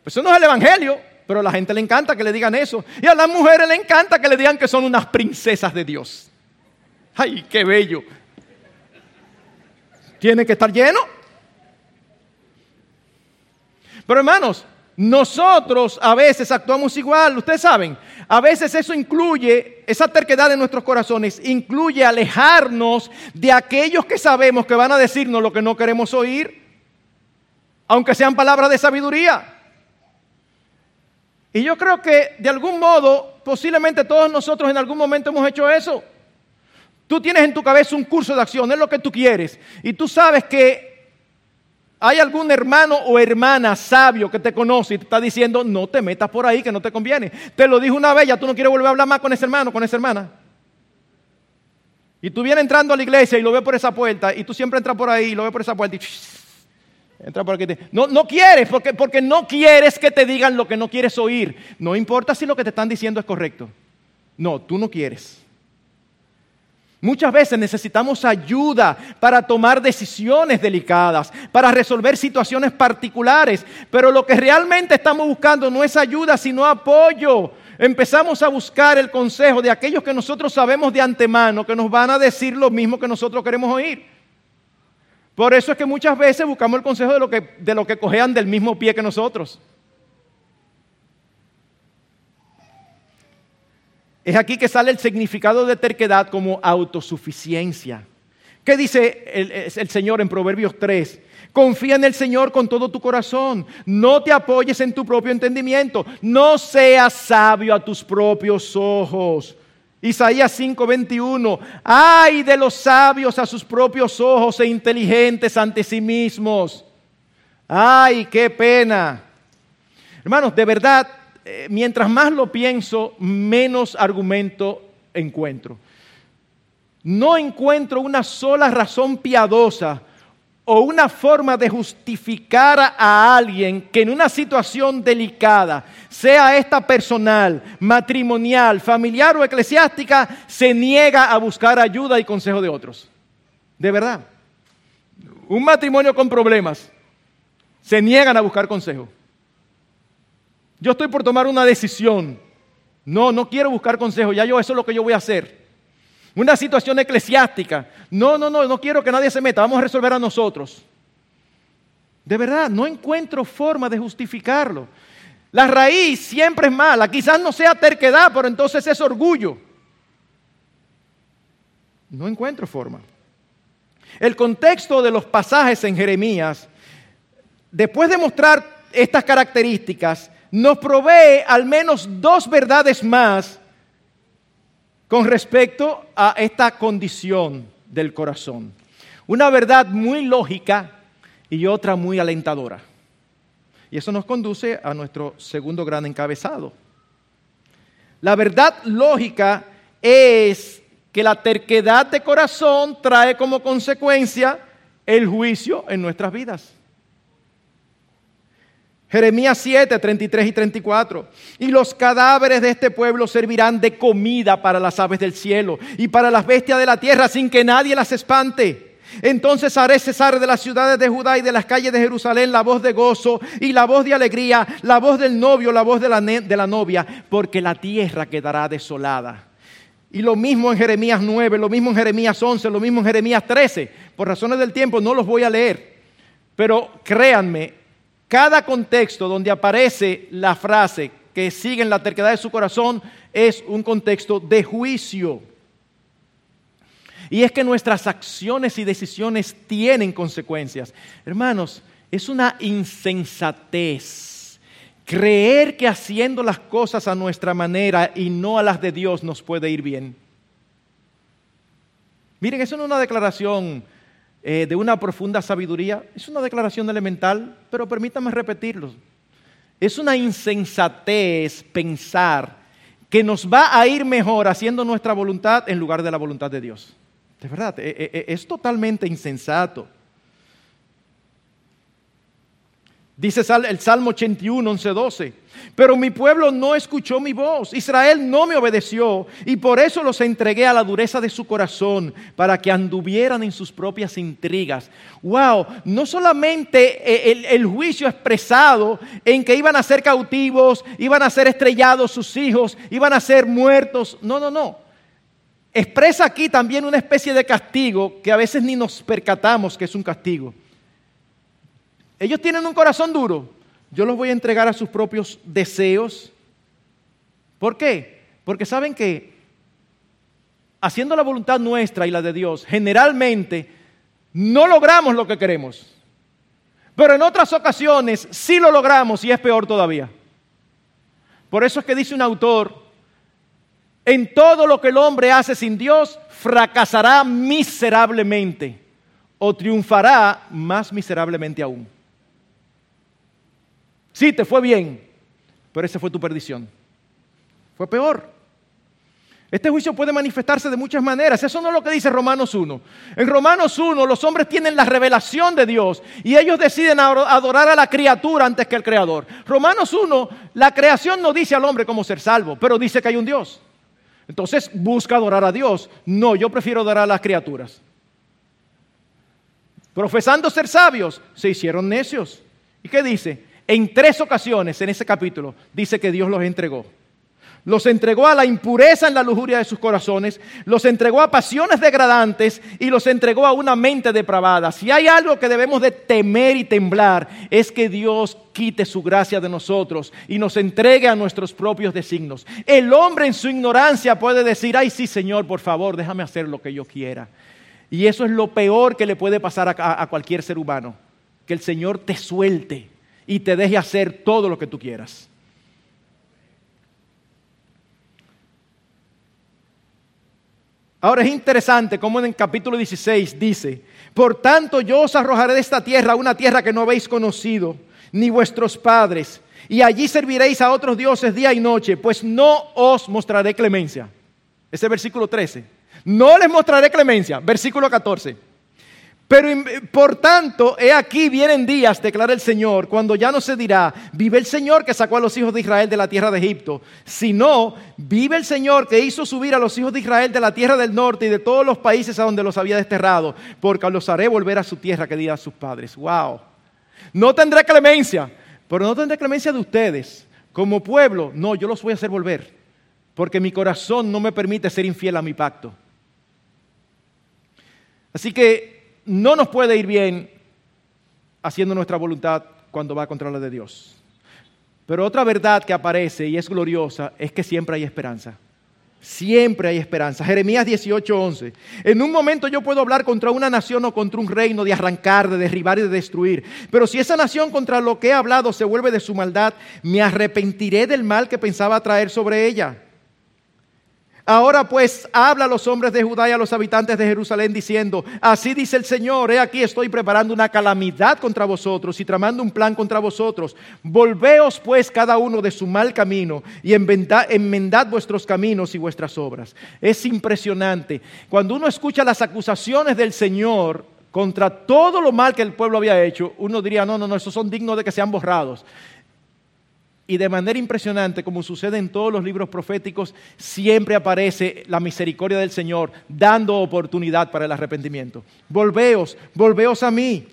pues eso no es el Evangelio, pero a la gente le encanta que le digan eso. Y a las mujeres le encanta que le digan que son unas princesas de Dios. ¡Ay, qué bello! Tiene que estar lleno. Pero hermanos, nosotros a veces actuamos igual, ustedes saben, a veces eso incluye, esa terquedad en nuestros corazones, incluye alejarnos de aquellos que sabemos que van a decirnos lo que no queremos oír. aunque sean palabras de sabiduría. Y yo creo que de algún modo, posiblemente todos nosotros en algún momento hemos hecho eso. Tú tienes en tu cabeza un curso de acción, es lo que tú quieres. Y tú sabes que hay algún hermano o hermana sabio que te conoce y te está diciendo, no te metas por ahí, que no te conviene. Te lo dijo una vez, ya tú no quieres volver a hablar más con ese hermano, con esa hermana. Y tú vienes entrando a la iglesia y lo ves por esa puerta, y tú siempre entras por ahí y lo ves por esa puerta y No, no quieres, porque, porque no quieres que te digan lo que no quieres oír. No importa si lo que te están diciendo es correcto. No, tú no quieres. Muchas veces necesitamos ayuda para tomar decisiones delicadas, para resolver situaciones particulares, pero lo que realmente estamos buscando no es ayuda, sino apoyo. Empezamos a buscar el consejo de aquellos que nosotros sabemos de antemano que nos van a decir lo mismo que nosotros queremos oír. Por eso es que muchas veces buscamos el consejo de lo que, de lo que cojean del mismo pie que nosotros. Es aquí que sale el significado de terquedad como autosuficiencia. ¿Qué dice el, Señor en Proverbios 3? Confía en el Señor con todo tu corazón. No te apoyes en tu propio entendimiento. No seas sabio a tus propios ojos. Isaías 5:21. Ay de los sabios a sus propios ojos e inteligentes ante sí mismos. Ay, qué pena. Hermanos, de verdad, eh, mientras más lo pienso, menos argumento encuentro. No encuentro una sola razón piadosa o una forma de justificar a alguien que en una situación delicada, sea esta personal, matrimonial, familiar o eclesiástica, se niega a buscar ayuda y consejo de otros. De verdad. Un matrimonio con problemas, se niegan a buscar consejo. Yo estoy por tomar una decisión. No, no quiero buscar consejo, ya yo eso es lo que yo voy a hacer. Una situación eclesiástica. No, no, no, no quiero que nadie se meta, vamos a resolver a nosotros. De verdad, no encuentro forma de justificarlo. La raíz siempre es mala, quizás no sea terquedad, pero entonces es orgullo. No encuentro forma. El contexto de los pasajes en Jeremías, después de mostrar estas características, nos provee al menos dos verdades más con respecto a esta condición del corazón. Una verdad muy lógica y otra muy alentadora. Y eso nos conduce a nuestro segundo gran encabezado. La verdad lógica es que la terquedad de corazón trae como consecuencia el juicio en nuestras vidas. Jeremías 7, 33 y 34. Y los cadáveres de este pueblo servirán de comida para las aves del cielo y para las bestias de la tierra sin que nadie las espante. Entonces haré cesar de las ciudades de Judá y de las calles de Jerusalén la voz de gozo y la voz de alegría, la voz del novio, la voz de la, de la novia, porque la tierra quedará desolada. Y lo mismo en Jeremías 9, lo mismo en Jeremías 11, lo mismo en Jeremías 13. Por razones del tiempo no los voy a leer. Pero créanme, cada contexto donde aparece la frase que sigue en la terquedad de su corazón es un contexto de juicio. Y es que nuestras acciones y decisiones tienen consecuencias. Hermanos, es una insensatez creer que haciendo las cosas a nuestra manera y no a las de Dios nos puede ir bien. Miren, eso no es una declaración eh, de una profunda sabiduría. Es una declaración elemental, pero permítame repetirlo. Es una insensatez pensar que nos va a ir mejor haciendo nuestra voluntad en lugar de la voluntad de Dios. De verdad, e, e, e, es totalmente insensato. Dice el Salmo 81, 11, 12. Pero mi pueblo no escuchó mi voz, Israel no me obedeció, y por eso los entregué a la dureza de su corazón, para que anduvieran en sus propias intrigas. Wow, no solamente eh, el, el juicio expresado en que iban a ser cautivos, iban a ser estrellados sus hijos, iban a ser muertos. No, no, no. Expresa aquí también una especie de castigo que a veces ni nos percatamos que es un castigo. Ellos tienen un corazón duro. Yo los voy a entregar a sus propios deseos. ¿Por qué? Porque saben que haciendo la voluntad nuestra y la de Dios, generalmente no logramos lo que queremos. Pero en otras ocasiones sí lo logramos y es peor todavía. Por eso es que dice un autor, en todo lo que el hombre hace sin Dios, fracasará miserablemente o triunfará más miserablemente aún. Sí, te fue bien, pero esa fue tu perdición. Fue peor. Este juicio puede manifestarse de muchas maneras. Eso no es lo que dice Romanos 1. En Romanos 1 los hombres tienen la revelación de Dios y ellos deciden adorar a la criatura antes que al Creador. Romanos 1, la creación no dice al hombre cómo ser salvo, pero dice que hay un Dios. Entonces busca adorar a Dios. No, yo prefiero adorar a las criaturas. Profesando ser sabios, se hicieron necios. ¿Y qué dice? En tres ocasiones en ese capítulo dice que Dios los entregó. Los entregó a la impureza en la lujuria de sus corazones, los entregó a pasiones degradantes y los entregó a una mente depravada. Si hay algo que debemos de temer y temblar es que Dios quite su gracia de nosotros y nos entregue a nuestros propios designos. El hombre en su ignorancia puede decir, ay sí Señor, por favor, déjame hacer lo que yo quiera. Y eso es lo peor que le puede pasar a, a cualquier ser humano, que el Señor te suelte y te deje hacer todo lo que tú quieras. Ahora es interesante cómo en el capítulo 16 dice, por tanto yo os arrojaré de esta tierra, una tierra que no habéis conocido, ni vuestros padres, y allí serviréis a otros dioses día y noche, pues no os mostraré clemencia. Ese versículo 13. No les mostraré clemencia. Versículo 14. Pero por tanto, he aquí vienen días, declara el Señor, cuando ya no se dirá, vive el Señor que sacó a los hijos de Israel de la tierra de Egipto, sino vive el Señor que hizo subir a los hijos de Israel de la tierra del norte y de todos los países a donde los había desterrado, porque los haré volver a su tierra que a sus padres. Wow. No tendré clemencia, pero no tendré clemencia de ustedes. Como pueblo, no, yo los voy a hacer volver, porque mi corazón no me permite ser infiel a mi pacto. Así que no nos puede ir bien haciendo nuestra voluntad cuando va contra la de Dios. Pero otra verdad que aparece y es gloriosa es que siempre hay esperanza. Siempre hay esperanza. Jeremías 18:11. En un momento yo puedo hablar contra una nación o contra un reino de arrancar, de derribar y de destruir. Pero si esa nación contra lo que he hablado se vuelve de su maldad, me arrepentiré del mal que pensaba traer sobre ella. Ahora pues habla a los hombres de Judá y a los habitantes de Jerusalén diciendo, así dice el Señor, he aquí estoy preparando una calamidad contra vosotros y tramando un plan contra vosotros. Volveos pues cada uno de su mal camino y enmendad, vuestros caminos y vuestras obras. Es impresionante. Cuando uno escucha las acusaciones del Señor contra todo lo mal que el pueblo había hecho, uno diría, no, no, no, esos son dignos de que sean borrados. Y de manera impresionante, como sucede en todos los libros proféticos, siempre aparece la misericordia del Señor dando oportunidad para el arrepentimiento. Volveos, volveos a mí.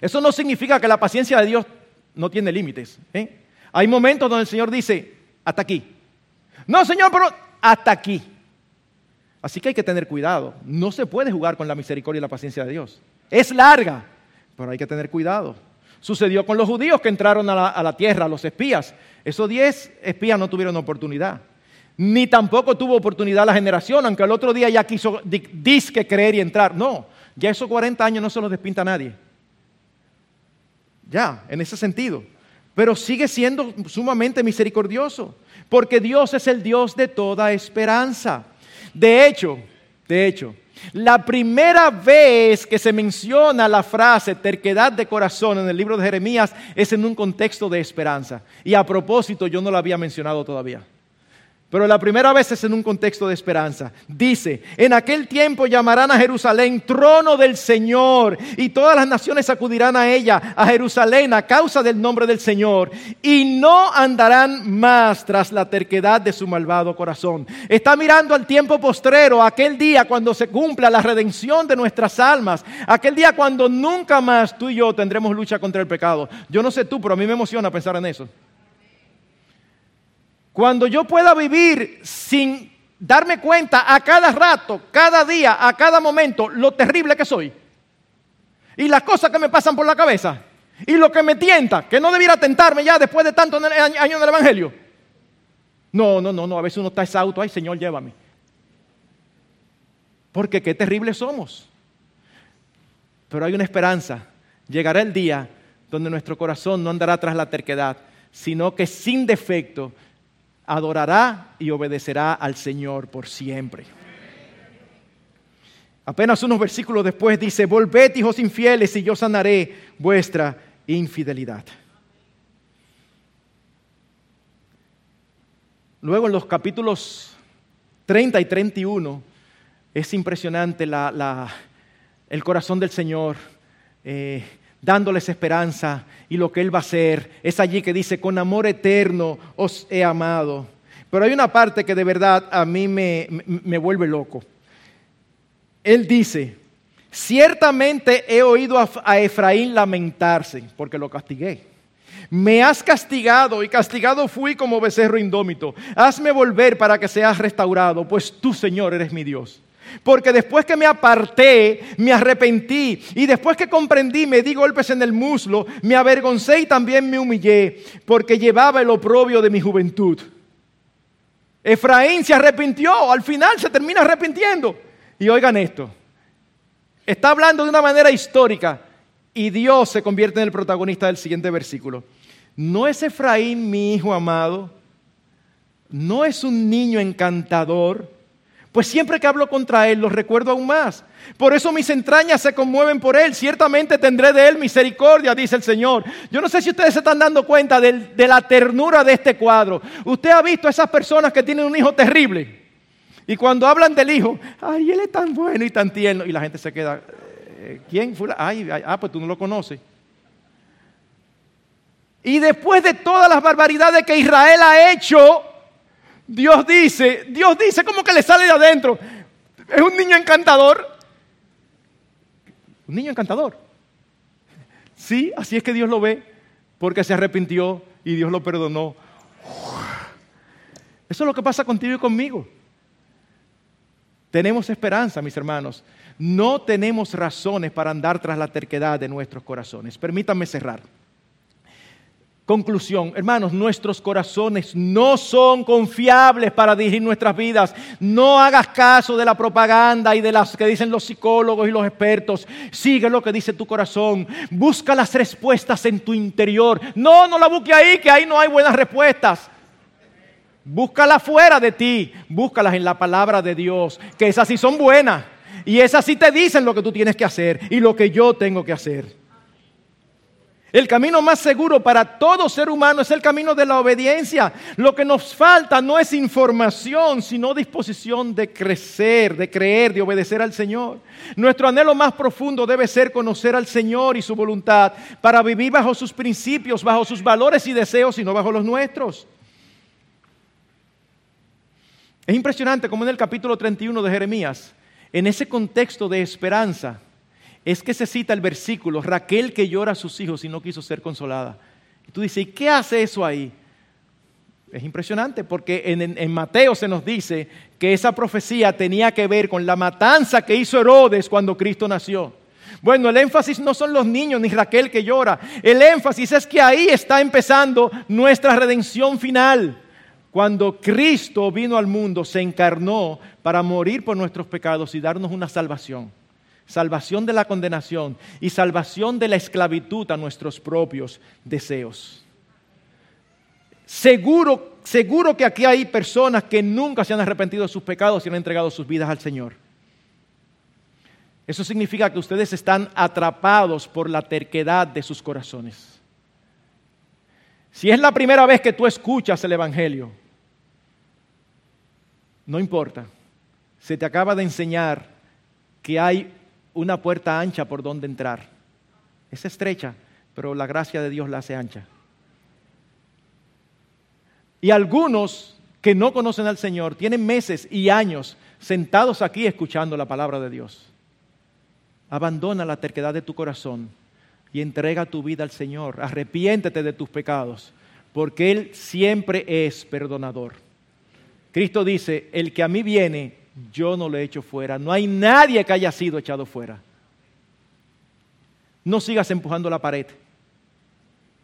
Eso no significa que la paciencia de Dios no tiene límites. ¿eh? Hay momentos donde el Señor dice, hasta aquí. No, Señor, pero hasta aquí. Así que hay que tener cuidado. No se puede jugar con la misericordia y la paciencia de Dios. Es larga, pero hay que tener cuidado. Sucedió con los judíos que entraron a la, tierra, los espías. Esos diez espías no tuvieron oportunidad. Ni tampoco tuvo oportunidad la generación, aunque el otro día ya quiso disque creer y entrar. No, ya esos 40 años no se los despinta nadie. Ya, en ese sentido. Pero sigue siendo sumamente misericordioso, porque Dios es el Dios de toda esperanza. De hecho, de hecho, la primera vez que se menciona la frase terquedad de corazón en el libro de Jeremías es en un contexto de esperanza. Y a propósito, yo no la había mencionado todavía. Pero la primera vez es en un contexto de esperanza. Dice, en aquel tiempo llamarán a Jerusalén trono del Señor y todas las naciones acudirán a ella, a Jerusalén, a causa del nombre del Señor, y no andarán más tras la terquedad de su malvado corazón. Está mirando al tiempo postrero, aquel día cuando se cumpla la redención de nuestras almas, aquel día cuando nunca más tú y yo tendremos lucha contra el pecado. Yo no sé tú, pero a mí me emociona pensar en eso. Cuando yo pueda vivir sin darme cuenta a cada rato, cada día, a cada momento, lo terrible que soy. Y las cosas que me pasan por la cabeza. Y lo que me tienta, que no debiera tentarme ya después de tantos años del Evangelio. No, no, no, no. A veces uno está exhausto. Ay, Señor, llévame. Porque qué terribles somos. Pero hay una esperanza llegará el día donde nuestro corazón no andará tras la terquedad, sino que sin defecto adorará y obedecerá al Señor por siempre. Apenas unos versículos después dice, volved hijos infieles y yo sanaré vuestra infidelidad. Luego en los capítulos 30 y 31 es impresionante el corazón del Señor, eh, dándoles esperanza y lo que Él va a hacer. Es allí que dice, con amor eterno os he amado. Pero hay una parte que de verdad a mí me, me vuelve loco. Él dice, ciertamente he oído a Efraín lamentarse porque lo castigué. Me has castigado y castigado fui como becerro indómito. Hazme volver para que seas restaurado, pues tú, Señor, eres mi Dios. Porque después que me aparté, me arrepentí. Y después que comprendí, me di golpes en el muslo, me avergoncé y también me humillé, porque llevaba el oprobio de mi juventud. Efraín se arrepintió, al final se termina arrepintiendo. Y oigan esto, está hablando de una manera histórica y Dios se convierte en el protagonista del siguiente versículo. ¿No es Efraín mi hijo amado? ¿No es un niño encantador? Pues siempre que hablo contra él lo recuerdo aún más. Por eso mis entrañas se conmueven por él. Ciertamente tendré de él misericordia, dice el Señor. Yo no sé si ustedes se están dando cuenta de, la ternura de este cuadro. Usted ha visto a esas personas que tienen un hijo terrible. Y cuando hablan del hijo, ay, él es tan bueno y tan tierno. Y la gente se queda, eh, ¿quién fue? Ay, ah, pues tú no lo conoces. Y después de todas las barbaridades que Israel ha hecho, Dios dice, Dios dice como que le sale de adentro. Es un niño encantador. Un niño encantador. Sí, así es que Dios lo ve, porque se arrepintió y Dios lo perdonó. Eso es lo que pasa contigo y conmigo. Tenemos esperanza, mis hermanos. No tenemos razones para andar tras la terquedad de nuestros corazones. Permítanme cerrar. Conclusión, hermanos, nuestros corazones no son confiables para dirigir nuestras vidas. No hagas caso de la propaganda y de las que dicen los psicólogos y los expertos. Sigue lo que dice tu corazón. Busca las respuestas en tu interior. No, no la busque ahí, que ahí no hay buenas respuestas. Búscalas fuera de ti. Búscalas en la palabra de Dios, que esas sí son buenas. Y esas sí te dicen lo que tú tienes que hacer y lo que yo tengo que hacer. El camino más seguro para todo ser humano es el camino de la obediencia. Lo que nos falta no es información, sino disposición de crecer, de creer, de obedecer al Señor. Nuestro anhelo más profundo debe ser conocer al Señor y su voluntad para vivir bajo sus principios, bajo sus valores y deseos y no bajo los nuestros. Es impresionante como en el capítulo 31 de Jeremías en ese contexto de esperanza es que se cita el versículo, Raquel que llora a sus hijos y no quiso ser consolada. Y tú dices, ¿y qué hace eso ahí? Es impresionante porque en, en, Mateo se nos dice que esa profecía tenía que ver con la matanza que hizo Herodes cuando Cristo nació. Bueno, el énfasis no son los niños ni Raquel que llora. El énfasis es que ahí está empezando nuestra redención final. Cuando Cristo vino al mundo, se encarnó para morir por nuestros pecados y darnos una salvación. Salvación de la condenación y salvación de la esclavitud a nuestros propios deseos. Seguro, seguro que aquí hay personas que nunca se han arrepentido de sus pecados y han entregado sus vidas al Señor. Eso significa que ustedes están atrapados por la terquedad de sus corazones. Si es la primera vez que tú escuchas el Evangelio, no importa. Se te acaba de enseñar que hay una puerta ancha por donde entrar. Es estrecha, pero la gracia de Dios la hace ancha. Y algunos que no conocen al Señor tienen meses y años sentados aquí escuchando la palabra de Dios. Abandona la terquedad de tu corazón y entrega tu vida al Señor. Arrepiéntete de tus pecados, porque Él siempre es perdonador. Cristo dice, el que a mí viene, yo no le echo fuera. No hay nadie que haya sido echado fuera. No sigas empujando la pared.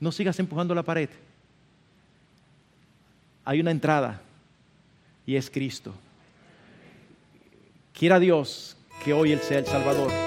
No sigas empujando la pared. Hay una entrada y es Cristo. Quiera Dios que hoy Él sea el Salvador.